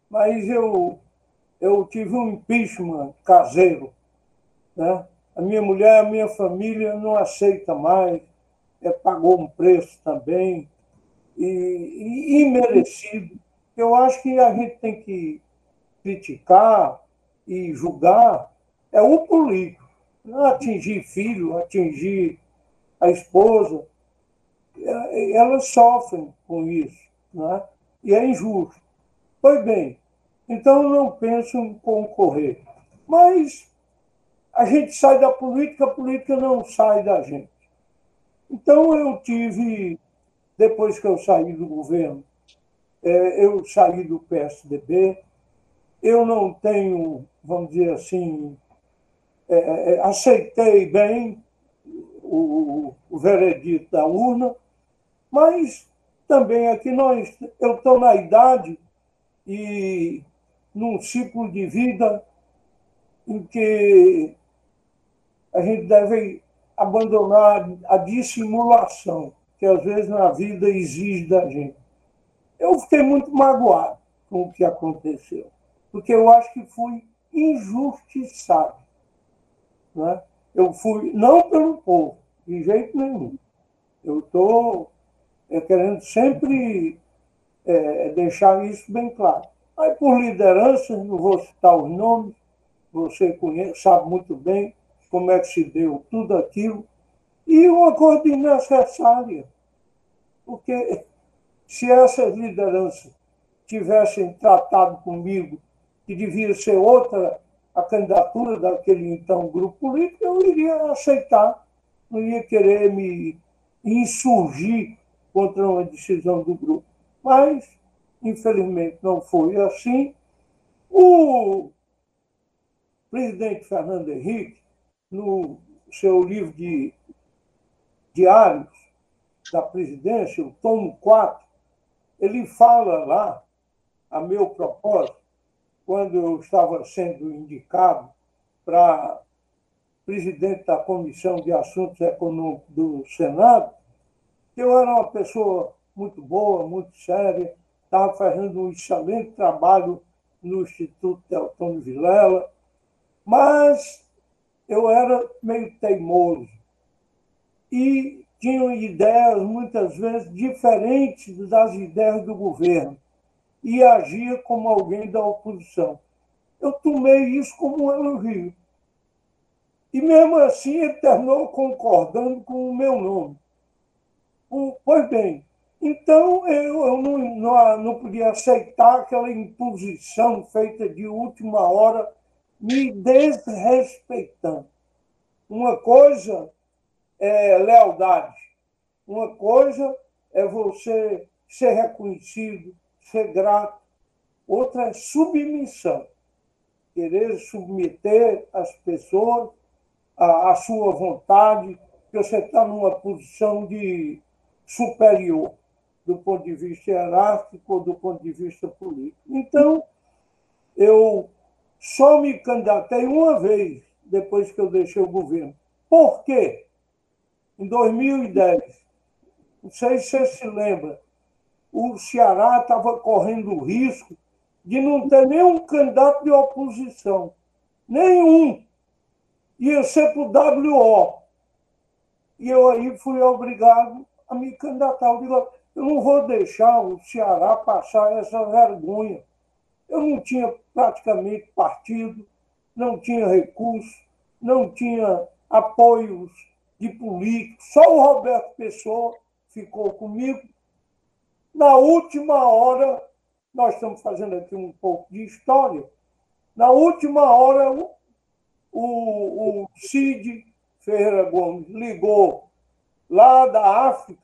mas eu, eu tive um impeachment caseiro. Né? A minha mulher, a minha família não aceita mais, é, pagou um preço também, e, e imerecido. Eu acho que a gente tem que criticar e julgar é o político, não atingir filho, atingir a esposa. Elas sofrem com isso, né? e é injusto. Pois bem, então não penso em concorrer. Mas a gente sai da política, a política não sai da gente. Então, eu tive, depois que eu saí do governo, é, eu saí do PSDB, eu não tenho, vamos dizer assim, é, é, aceitei bem o veredito da urna, mas também aqui nós, eu estou na idade e num ciclo de vida em que a gente deve abandonar a dissimulação que às vezes na vida exige da gente. Eu fiquei muito magoado com o que aconteceu, porque eu acho que fui injustiçado. Né? Eu fui, não pelo povo, de jeito nenhum. Eu estou é, querendo sempre é, deixar isso bem claro. Aí, por liderança, não vou citar os nomes, você conhece, sabe muito bem como é que se deu tudo aquilo, e uma coisa desnecessária, porque se essas lideranças tivessem tratado comigo que devia ser outra a candidatura daquele então grupo político, eu iria aceitar, não ia querer me insurgir contra uma decisão do grupo. Mas, infelizmente, não foi assim. O presidente Fernando Henrique, no seu livro de diários da presidência, o tomo 4, ele fala lá, a meu propósito, quando eu estava sendo indicado para presidente da Comissão de Assuntos Econômicos do Senado, eu era uma pessoa muito boa, muito séria, estava fazendo um excelente trabalho no Instituto Teotônio Vilela, mas eu era meio teimoso e tinha ideias muitas vezes diferentes das ideias do governo e agia como alguém da oposição. Eu tomei isso como um elogio. E mesmo assim ele terminou concordando com o meu nome. Pois bem, então eu, eu não, não, não podia aceitar aquela imposição feita de última hora, me desrespeitando. Uma coisa é lealdade, uma coisa é você ser reconhecido, ser grato, outra é submissão. Querer submeter as pessoas à, à sua vontade, que você está numa posição de superior do ponto de vista hierárquico do ponto de vista político. Então, eu só me candidatei uma vez depois que eu deixei o governo. Por quê? Em 2010, não sei se você se lembra, o Ceará estava correndo o risco de não ter nenhum candidato de oposição. Nenhum. Ia ser para o WO. E eu aí fui obrigado a me candidatar. Eu, digo, eu não vou deixar o Ceará passar essa vergonha. Eu não tinha praticamente partido, não tinha recurso, não tinha apoios de políticos. Só o Roberto Pessoa ficou comigo na última hora, nós estamos fazendo aqui um pouco de história, na última hora, o, o, o Cid Ferreira Gomes ligou lá da África,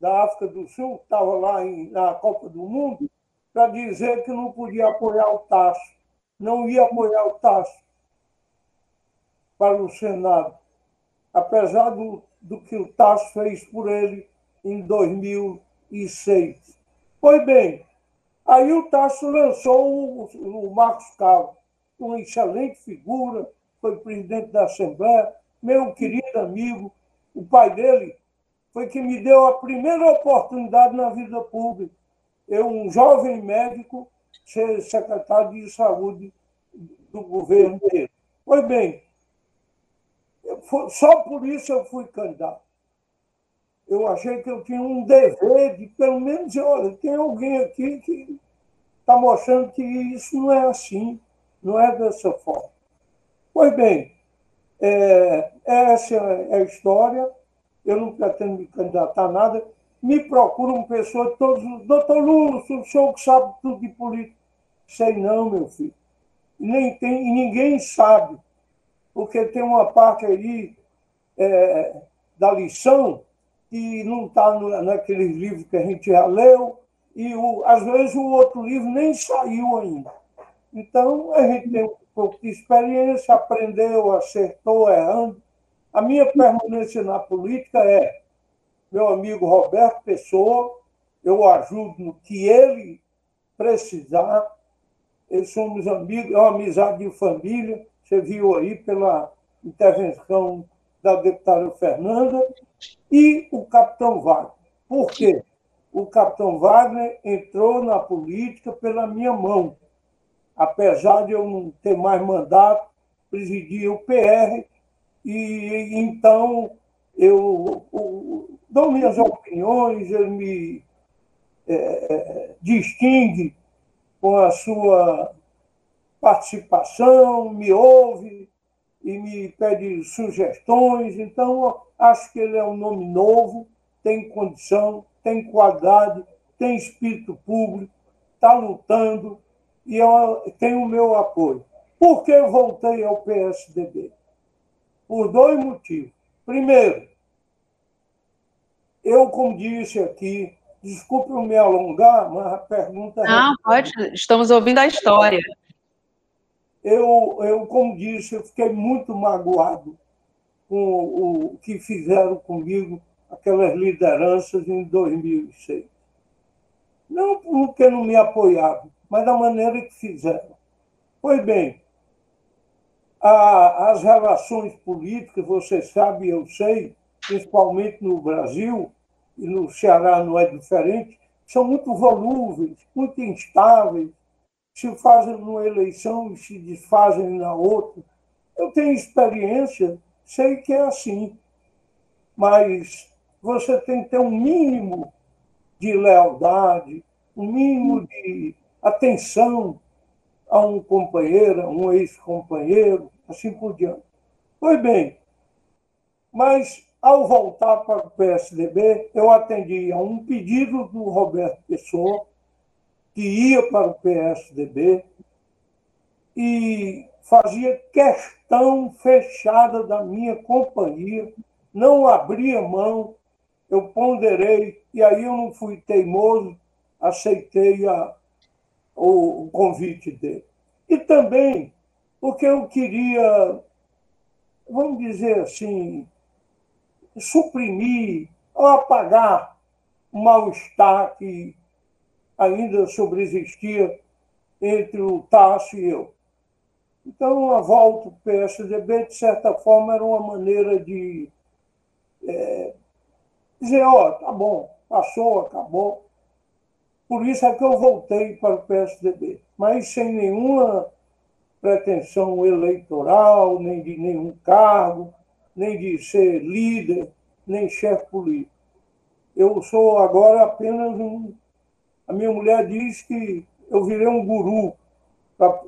da África do Sul, que estava lá em, na Copa do Mundo, para dizer que não podia apoiar o Tasso, não ia apoiar o Tasso para o Senado, apesar do, do que o Tasso fez por ele em 2000 e seis. Pois bem, aí o Tasso lançou o, o Marcos Carlos, uma excelente figura, foi presidente da Assembleia, meu querido amigo, o pai dele foi que me deu a primeira oportunidade na vida pública. Eu, um jovem médico, ser secretário de saúde do governo dele. Pois bem, só por isso eu fui candidato eu achei que eu tinha um dever de, pelo menos, olha, tem alguém aqui que está mostrando que isso não é assim, não é dessa forma. Pois bem, é, essa é a história. Eu não pretendo me candidatar a nada. Me procuram pessoas, todos, doutor Lula, o senhor que sabe tudo de política. Sei não, meu filho. Nem tem, ninguém sabe, porque tem uma parte aí é, da lição que não está naqueles livros que a gente já leu, e o, às vezes o outro livro nem saiu ainda. Então, a gente tem pouco de experiência, aprendeu, acertou, errando. A minha permanência na política é meu amigo Roberto Pessoa, eu ajudo no que ele precisar. Somos amigos, é uma amizade de família. Você viu aí pela intervenção da deputada Fernanda, e o capitão Wagner. Por quê? O capitão Wagner entrou na política pela minha mão. Apesar de eu não ter mais mandato, presidia o PR e então eu, eu dou minhas opiniões, ele me é, é, distingue com a sua participação, me ouve e me pede sugestões. Então, acho que ele é um nome novo, tem condição, tem qualidade, tem espírito público, está lutando e eu, tem o meu apoio. Por que eu voltei ao PSDB? Por dois motivos. Primeiro, eu, como disse aqui, desculpe eu me alongar, mas a pergunta. Não, é... pode, estamos ouvindo a história. Eu, eu, como disse, eu fiquei muito magoado com o que fizeram comigo aquelas lideranças em 2006. Não porque não me apoiavam, mas da maneira que fizeram. Pois bem, a, as relações políticas, você sabe, eu sei, principalmente no Brasil, e no Ceará não é diferente, são muito volúveis, muito instáveis, se fazem numa eleição e se desfazem na outra. Eu tenho experiência, sei que é assim, mas você tem que ter um mínimo de lealdade, um mínimo de atenção a um companheiro, a um ex-companheiro, assim por diante. Pois bem, mas ao voltar para o PSDB, eu atendi a um pedido do Roberto Pessoa, que ia para o PSDB, e fazia questão fechada da minha companhia, não abria mão, eu ponderei, e aí eu não fui teimoso, aceitei a, o, o convite dele. E também porque eu queria, vamos dizer assim, suprimir ou apagar o mal-estar que ainda sobreexistia entre o Tasso e eu. Então, a volta do PSDB, de certa forma, era uma maneira de é, dizer: ó, oh, tá bom, passou, acabou. Por isso é que eu voltei para o PSDB, mas sem nenhuma pretensão eleitoral, nem de nenhum cargo, nem de ser líder, nem chefe político. Eu sou agora apenas um. A minha mulher diz que eu virei um guru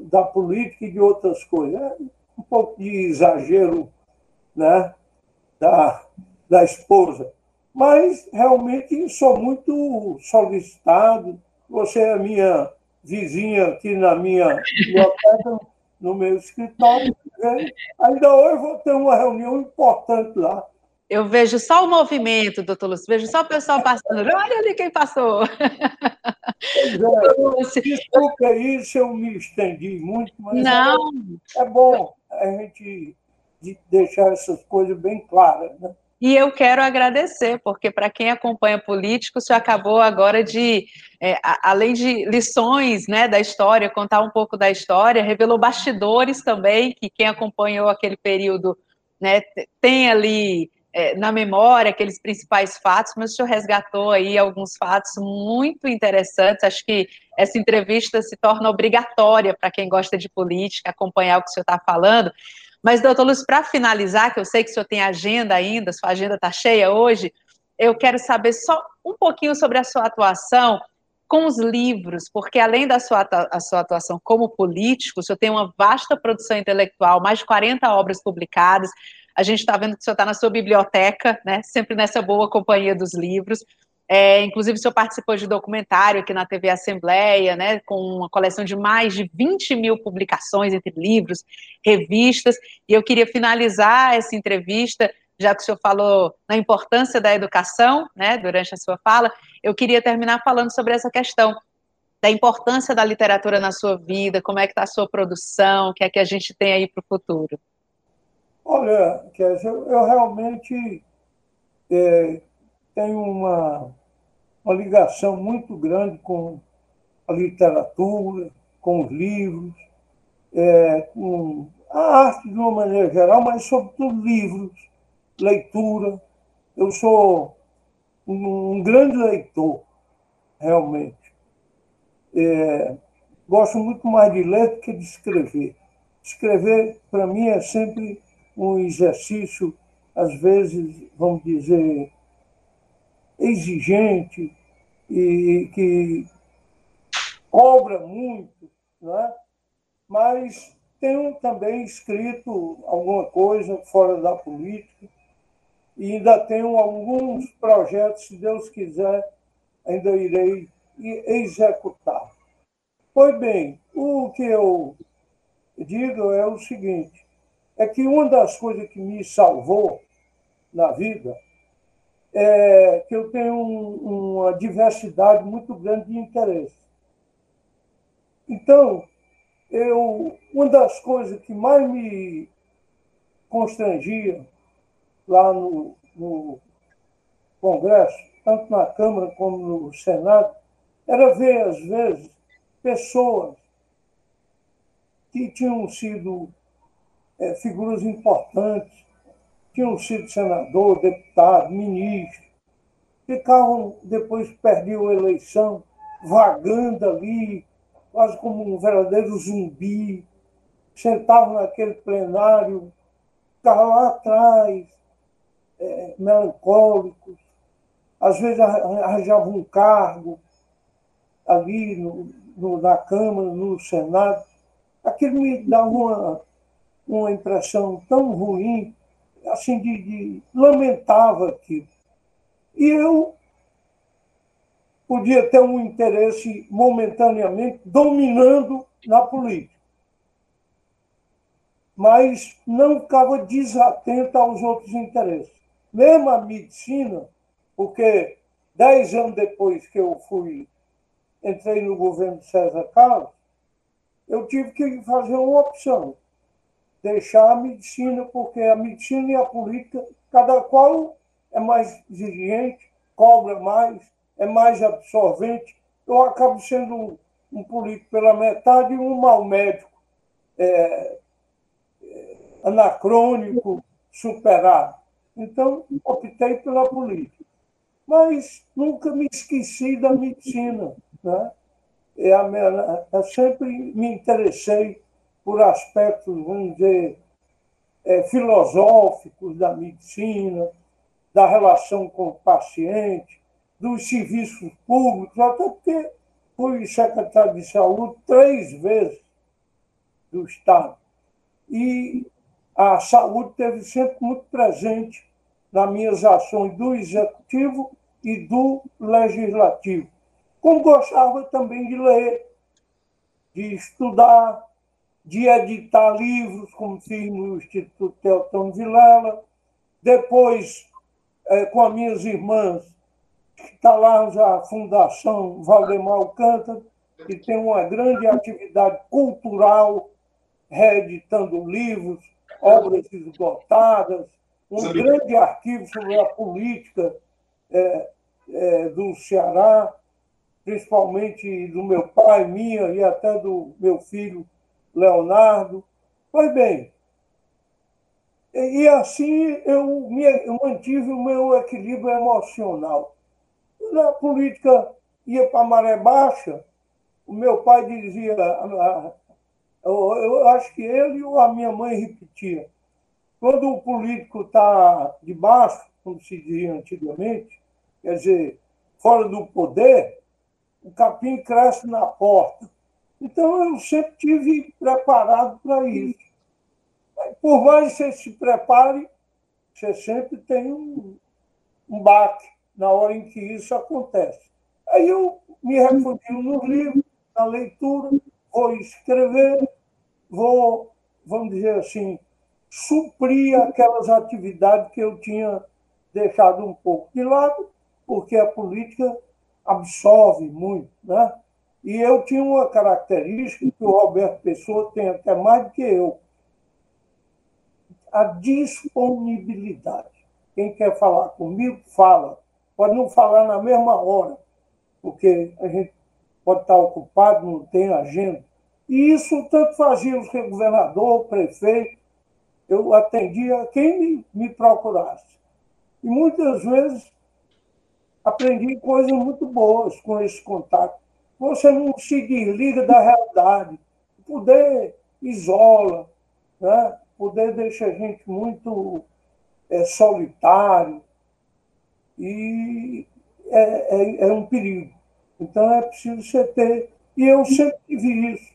da política e de outras coisas. É um pouco de exagero né, da, da esposa mas realmente sou muito solicitado. Você é minha vizinha aqui na minha biblioteca, no meu escritório. Ainda hoje vou ter uma reunião importante lá. Eu vejo só o movimento, doutor Lúcio, vejo só o pessoal passando. Olha ali quem passou. É, desculpa isso, eu me estendi muito, mas Não. É, é bom a gente deixar essas coisas bem claras. Né? E eu quero agradecer, porque para quem acompanha político, o senhor acabou agora de, é, além de lições né, da história, contar um pouco da história, revelou bastidores também, que quem acompanhou aquele período né, tem ali é, na memória aqueles principais fatos, mas o senhor resgatou aí alguns fatos muito interessantes. Acho que essa entrevista se torna obrigatória para quem gosta de política, acompanhar o que o senhor está falando. Mas, doutor Lúcio, para finalizar, que eu sei que o senhor tem agenda ainda, sua agenda está cheia hoje, eu quero saber só um pouquinho sobre a sua atuação com os livros, porque além da sua, sua atuação como político, o senhor tem uma vasta produção intelectual, mais de 40 obras publicadas, a gente está vendo que o senhor está na sua biblioteca, né, sempre nessa boa companhia dos livros, é, inclusive, o senhor participou de documentário aqui na TV Assembleia, né, com uma coleção de mais de 20 mil publicações entre livros, revistas, e eu queria finalizar essa entrevista, já que o senhor falou na importância da educação, né, durante a sua fala, eu queria terminar falando sobre essa questão da importância da literatura na sua vida, como é que está a sua produção, o que é que a gente tem aí para o futuro. Olha, Kézia, eu realmente é, tenho uma uma ligação muito grande com a literatura, com os livros, é, com a arte de uma maneira geral, mas sobretudo livros, leitura. Eu sou um, um grande leitor, realmente. É, gosto muito mais de ler do que de escrever. Escrever, para mim, é sempre um exercício, às vezes, vamos dizer, exigente e que cobra muito, né? mas tenho também escrito alguma coisa fora da política e ainda tenho alguns projetos, se Deus quiser, ainda irei executar. Pois bem, o que eu digo é o seguinte: é que uma das coisas que me salvou na vida é que eu tenho uma diversidade muito grande de interesse. Então, eu, uma das coisas que mais me constrangia lá no, no Congresso, tanto na Câmara como no Senado, era ver, às vezes, pessoas que tinham sido é, figuras importantes, tinham sido senador, deputado, ministro, ficavam, depois perdiam a eleição, vagando ali, quase como um verdadeiro zumbi, sentavam naquele plenário, ficavam lá atrás, é, melancólicos, às vezes arranjavam um cargo ali no, no, na Câmara, no Senado. Aquilo me dá uma, uma impressão tão ruim, assim, de, de lamentava aquilo. E eu podia ter um interesse momentaneamente dominando na política. Mas não ficava desatento aos outros interesses. Mesmo a medicina, porque dez anos depois que eu fui, entrei no governo de César Carlos, eu tive que fazer uma opção. Deixar a medicina, porque a medicina e a política, cada qual é mais exigente, cobra mais, é mais absorvente, eu acabo sendo um, político pela metade e um mau médico, é, é, anacrônico, superado. Então, optei pela política. Mas nunca me esqueci da medicina. Né? É eu sempre me interessei por aspectos, vamos dizer, é, filosóficos da medicina, da relação com o paciente, dos serviços públicos, até porque fui secretário de saúde três vezes do Estado. E a saúde teve sempre muito presente nas minhas ações do executivo e do legislativo. Como gostava também de ler, de estudar, de editar livros, como fiz no Instituto Teotônio Vilela. Depois, é, com as minhas irmãs, Está lá já a Fundação Valdemar Alcântara, que tem uma grande atividade cultural, reeditando livros, obras esgotadas, um grande arquivo sobre a política é, é, do Ceará, principalmente do meu pai, minha e até do meu filho Leonardo. Pois bem, e assim eu, me, eu mantive o meu equilíbrio emocional na política ia para a maré baixa, o meu pai dizia, eu acho que ele ou a minha mãe repetia, quando o político está de baixo, como se dizia antigamente, quer dizer, fora do poder, o capim cresce na porta. Então eu sempre tive preparado para isso. Por mais que você se prepare, você sempre tem um, um baque na hora em que isso acontece. Aí eu me refugio no livro, na leitura, vou escrever, vou, vamos dizer assim, suprir aquelas atividades que eu tinha deixado um pouco de lado, porque a política absorve muito, né? E eu tinha uma característica que o Roberto Pessoa tem até mais do que eu, a disponibilidade. Quem quer falar comigo, fala pode não falar na mesma hora, porque a gente pode estar ocupado, não tem agenda. E isso tanto fazia o governador, prefeito, eu atendia quem me, me procurasse. E muitas vezes aprendi coisas muito boas com esse contato. Você não se desliga da realidade. O poder isola, né? poder deixa a gente muito é, solitário e é, é, é, um perigo. Então é preciso você ter. E eu sempre tive isso.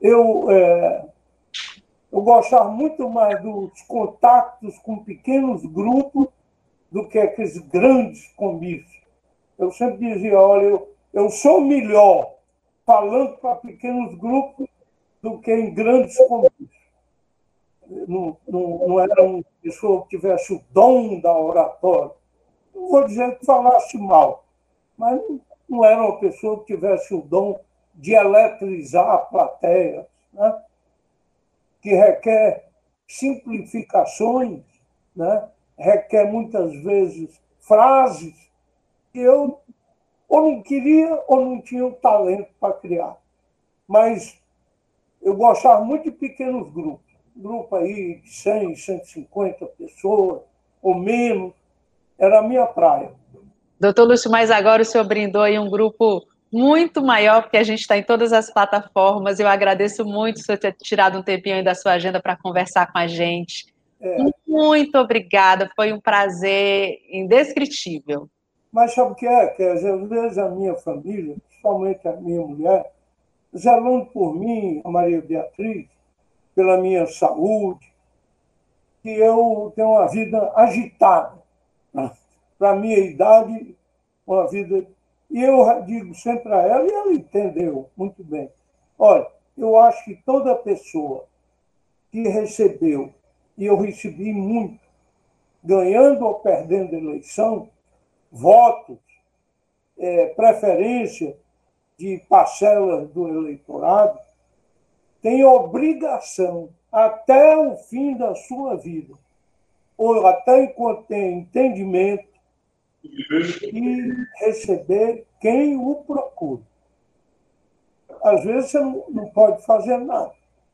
Eu, é, eu gostava muito mais dos contatos com pequenos grupos do que aqueles grandes comícios. Eu sempre dizia, olha, eu, eu sou melhor falando para pequenos grupos do que em grandes comícios. Não, não, não era uma pessoa que tivesse o dom da oratória. Não vou dizer que falasse mal, mas não era uma pessoa que tivesse o dom de eletrizar a plateia, né? que requer simplificações, né? requer muitas vezes frases eu ou não queria ou não tinha o talento para criar. Mas eu gostava muito de pequenos grupos, grupo aí de 100, 150 pessoas ou menos, era a minha praia. Doutor Lúcio, mas agora o senhor brindou aí um grupo muito maior, porque a gente está em todas as plataformas. Eu agradeço muito o senhor ter tirado um tempinho aí da sua agenda para conversar com a gente. É. Muito obrigada, foi um prazer indescritível. Mas sabe o que é? Que às vezes a minha família, principalmente a minha mulher, zelando por mim, a Maria Beatriz, pela minha saúde, que eu tenho uma vida agitada. Né? Para a minha idade, uma vida. E eu digo sempre a ela, e ela entendeu muito bem. Olha, eu acho que toda pessoa que recebeu e eu recebi muito, ganhando ou perdendo eleição, votos, é, preferência de parcelas do eleitorado, tem obrigação até o fim da sua vida, ou até enquanto tem entendimento, e receber quem o procura. Às vezes você não, não pode fazer nada,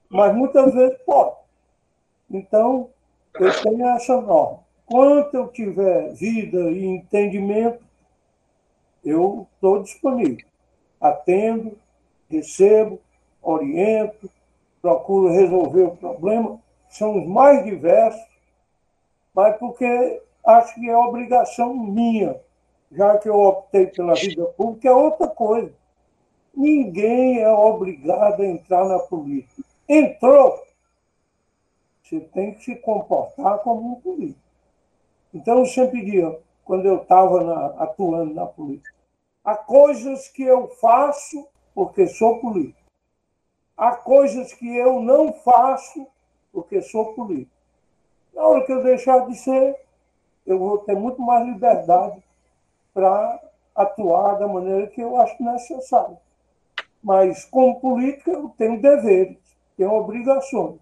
mas muitas vezes pode. Então, eu tenho essa norma. Quanto eu tiver vida e entendimento, eu estou disponível. Atendo, recebo, oriento, procuro resolver o problema. São os mais diversos, mas porque acho que é obrigação minha, já que eu optei pela vida pública, é outra coisa. Ninguém é obrigado a entrar na política. Entrou, você tem que se comportar como um político. Então, eu sempre digo, quando eu estava atuando na política, há coisas que eu faço porque sou político. Há coisas que eu não faço porque sou político. Na hora que eu deixar de ser, eu vou ter muito mais liberdade para atuar da maneira que eu acho necessário. Mas, como política, eu tenho deveres, tenho obrigações.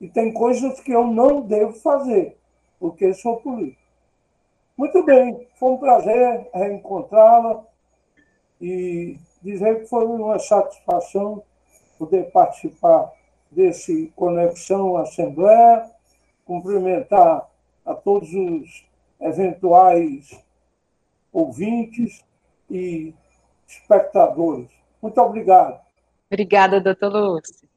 E tem coisas que eu não devo fazer, porque sou político. Muito bem, foi um prazer reencontrá-la e dizer que foi uma satisfação poder participar desse Conexão Assembleia, cumprimentar a todos os eventuais ouvintes e espectadores. Muito obrigado. Obrigada, doutor Lúcio.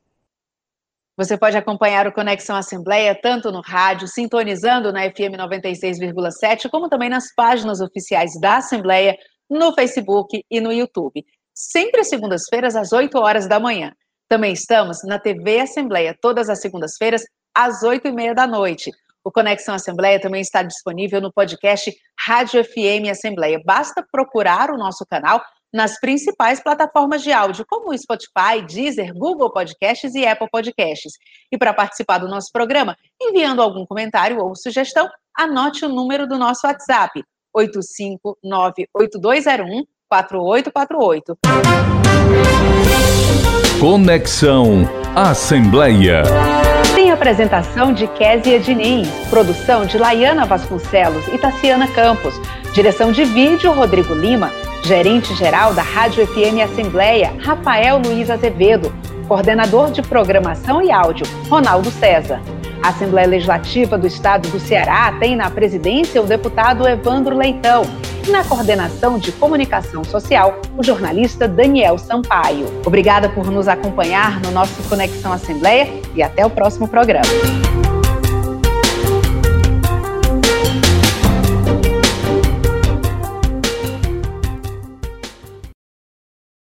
Você pode acompanhar o Conexão Assembleia tanto no rádio, sintonizando na FM 96,7, como também nas páginas oficiais da Assembleia, no Facebook e no YouTube. Sempre às segundas-feiras, às 8 horas da manhã. Também estamos na TV Assembleia, todas as segundas-feiras, às 8 e meia da noite. O Conexão Assembleia também está disponível no podcast Rádio FM Assembleia. Basta procurar o nosso canal nas principais plataformas de áudio, como o Spotify, Deezer, Google Podcasts e Apple Podcasts. E para participar do nosso programa, enviando algum comentário ou sugestão, anote o número do nosso WhatsApp, 859-8201-4848. Conexão Assembleia. Tem apresentação de Késia Diniz, produção de Laiana Vasconcelos e Tassiana Campos, direção de vídeo Rodrigo Lima, Gerente-geral da Rádio FM Assembleia, Rafael Luiz Azevedo. Coordenador de Programação e Áudio, Ronaldo César. A Assembleia Legislativa do Estado do Ceará tem na presidência o deputado Evandro Leitão e na coordenação de comunicação social, o jornalista Daniel Sampaio. Obrigada por nos acompanhar no nosso Conexão Assembleia e até o próximo programa.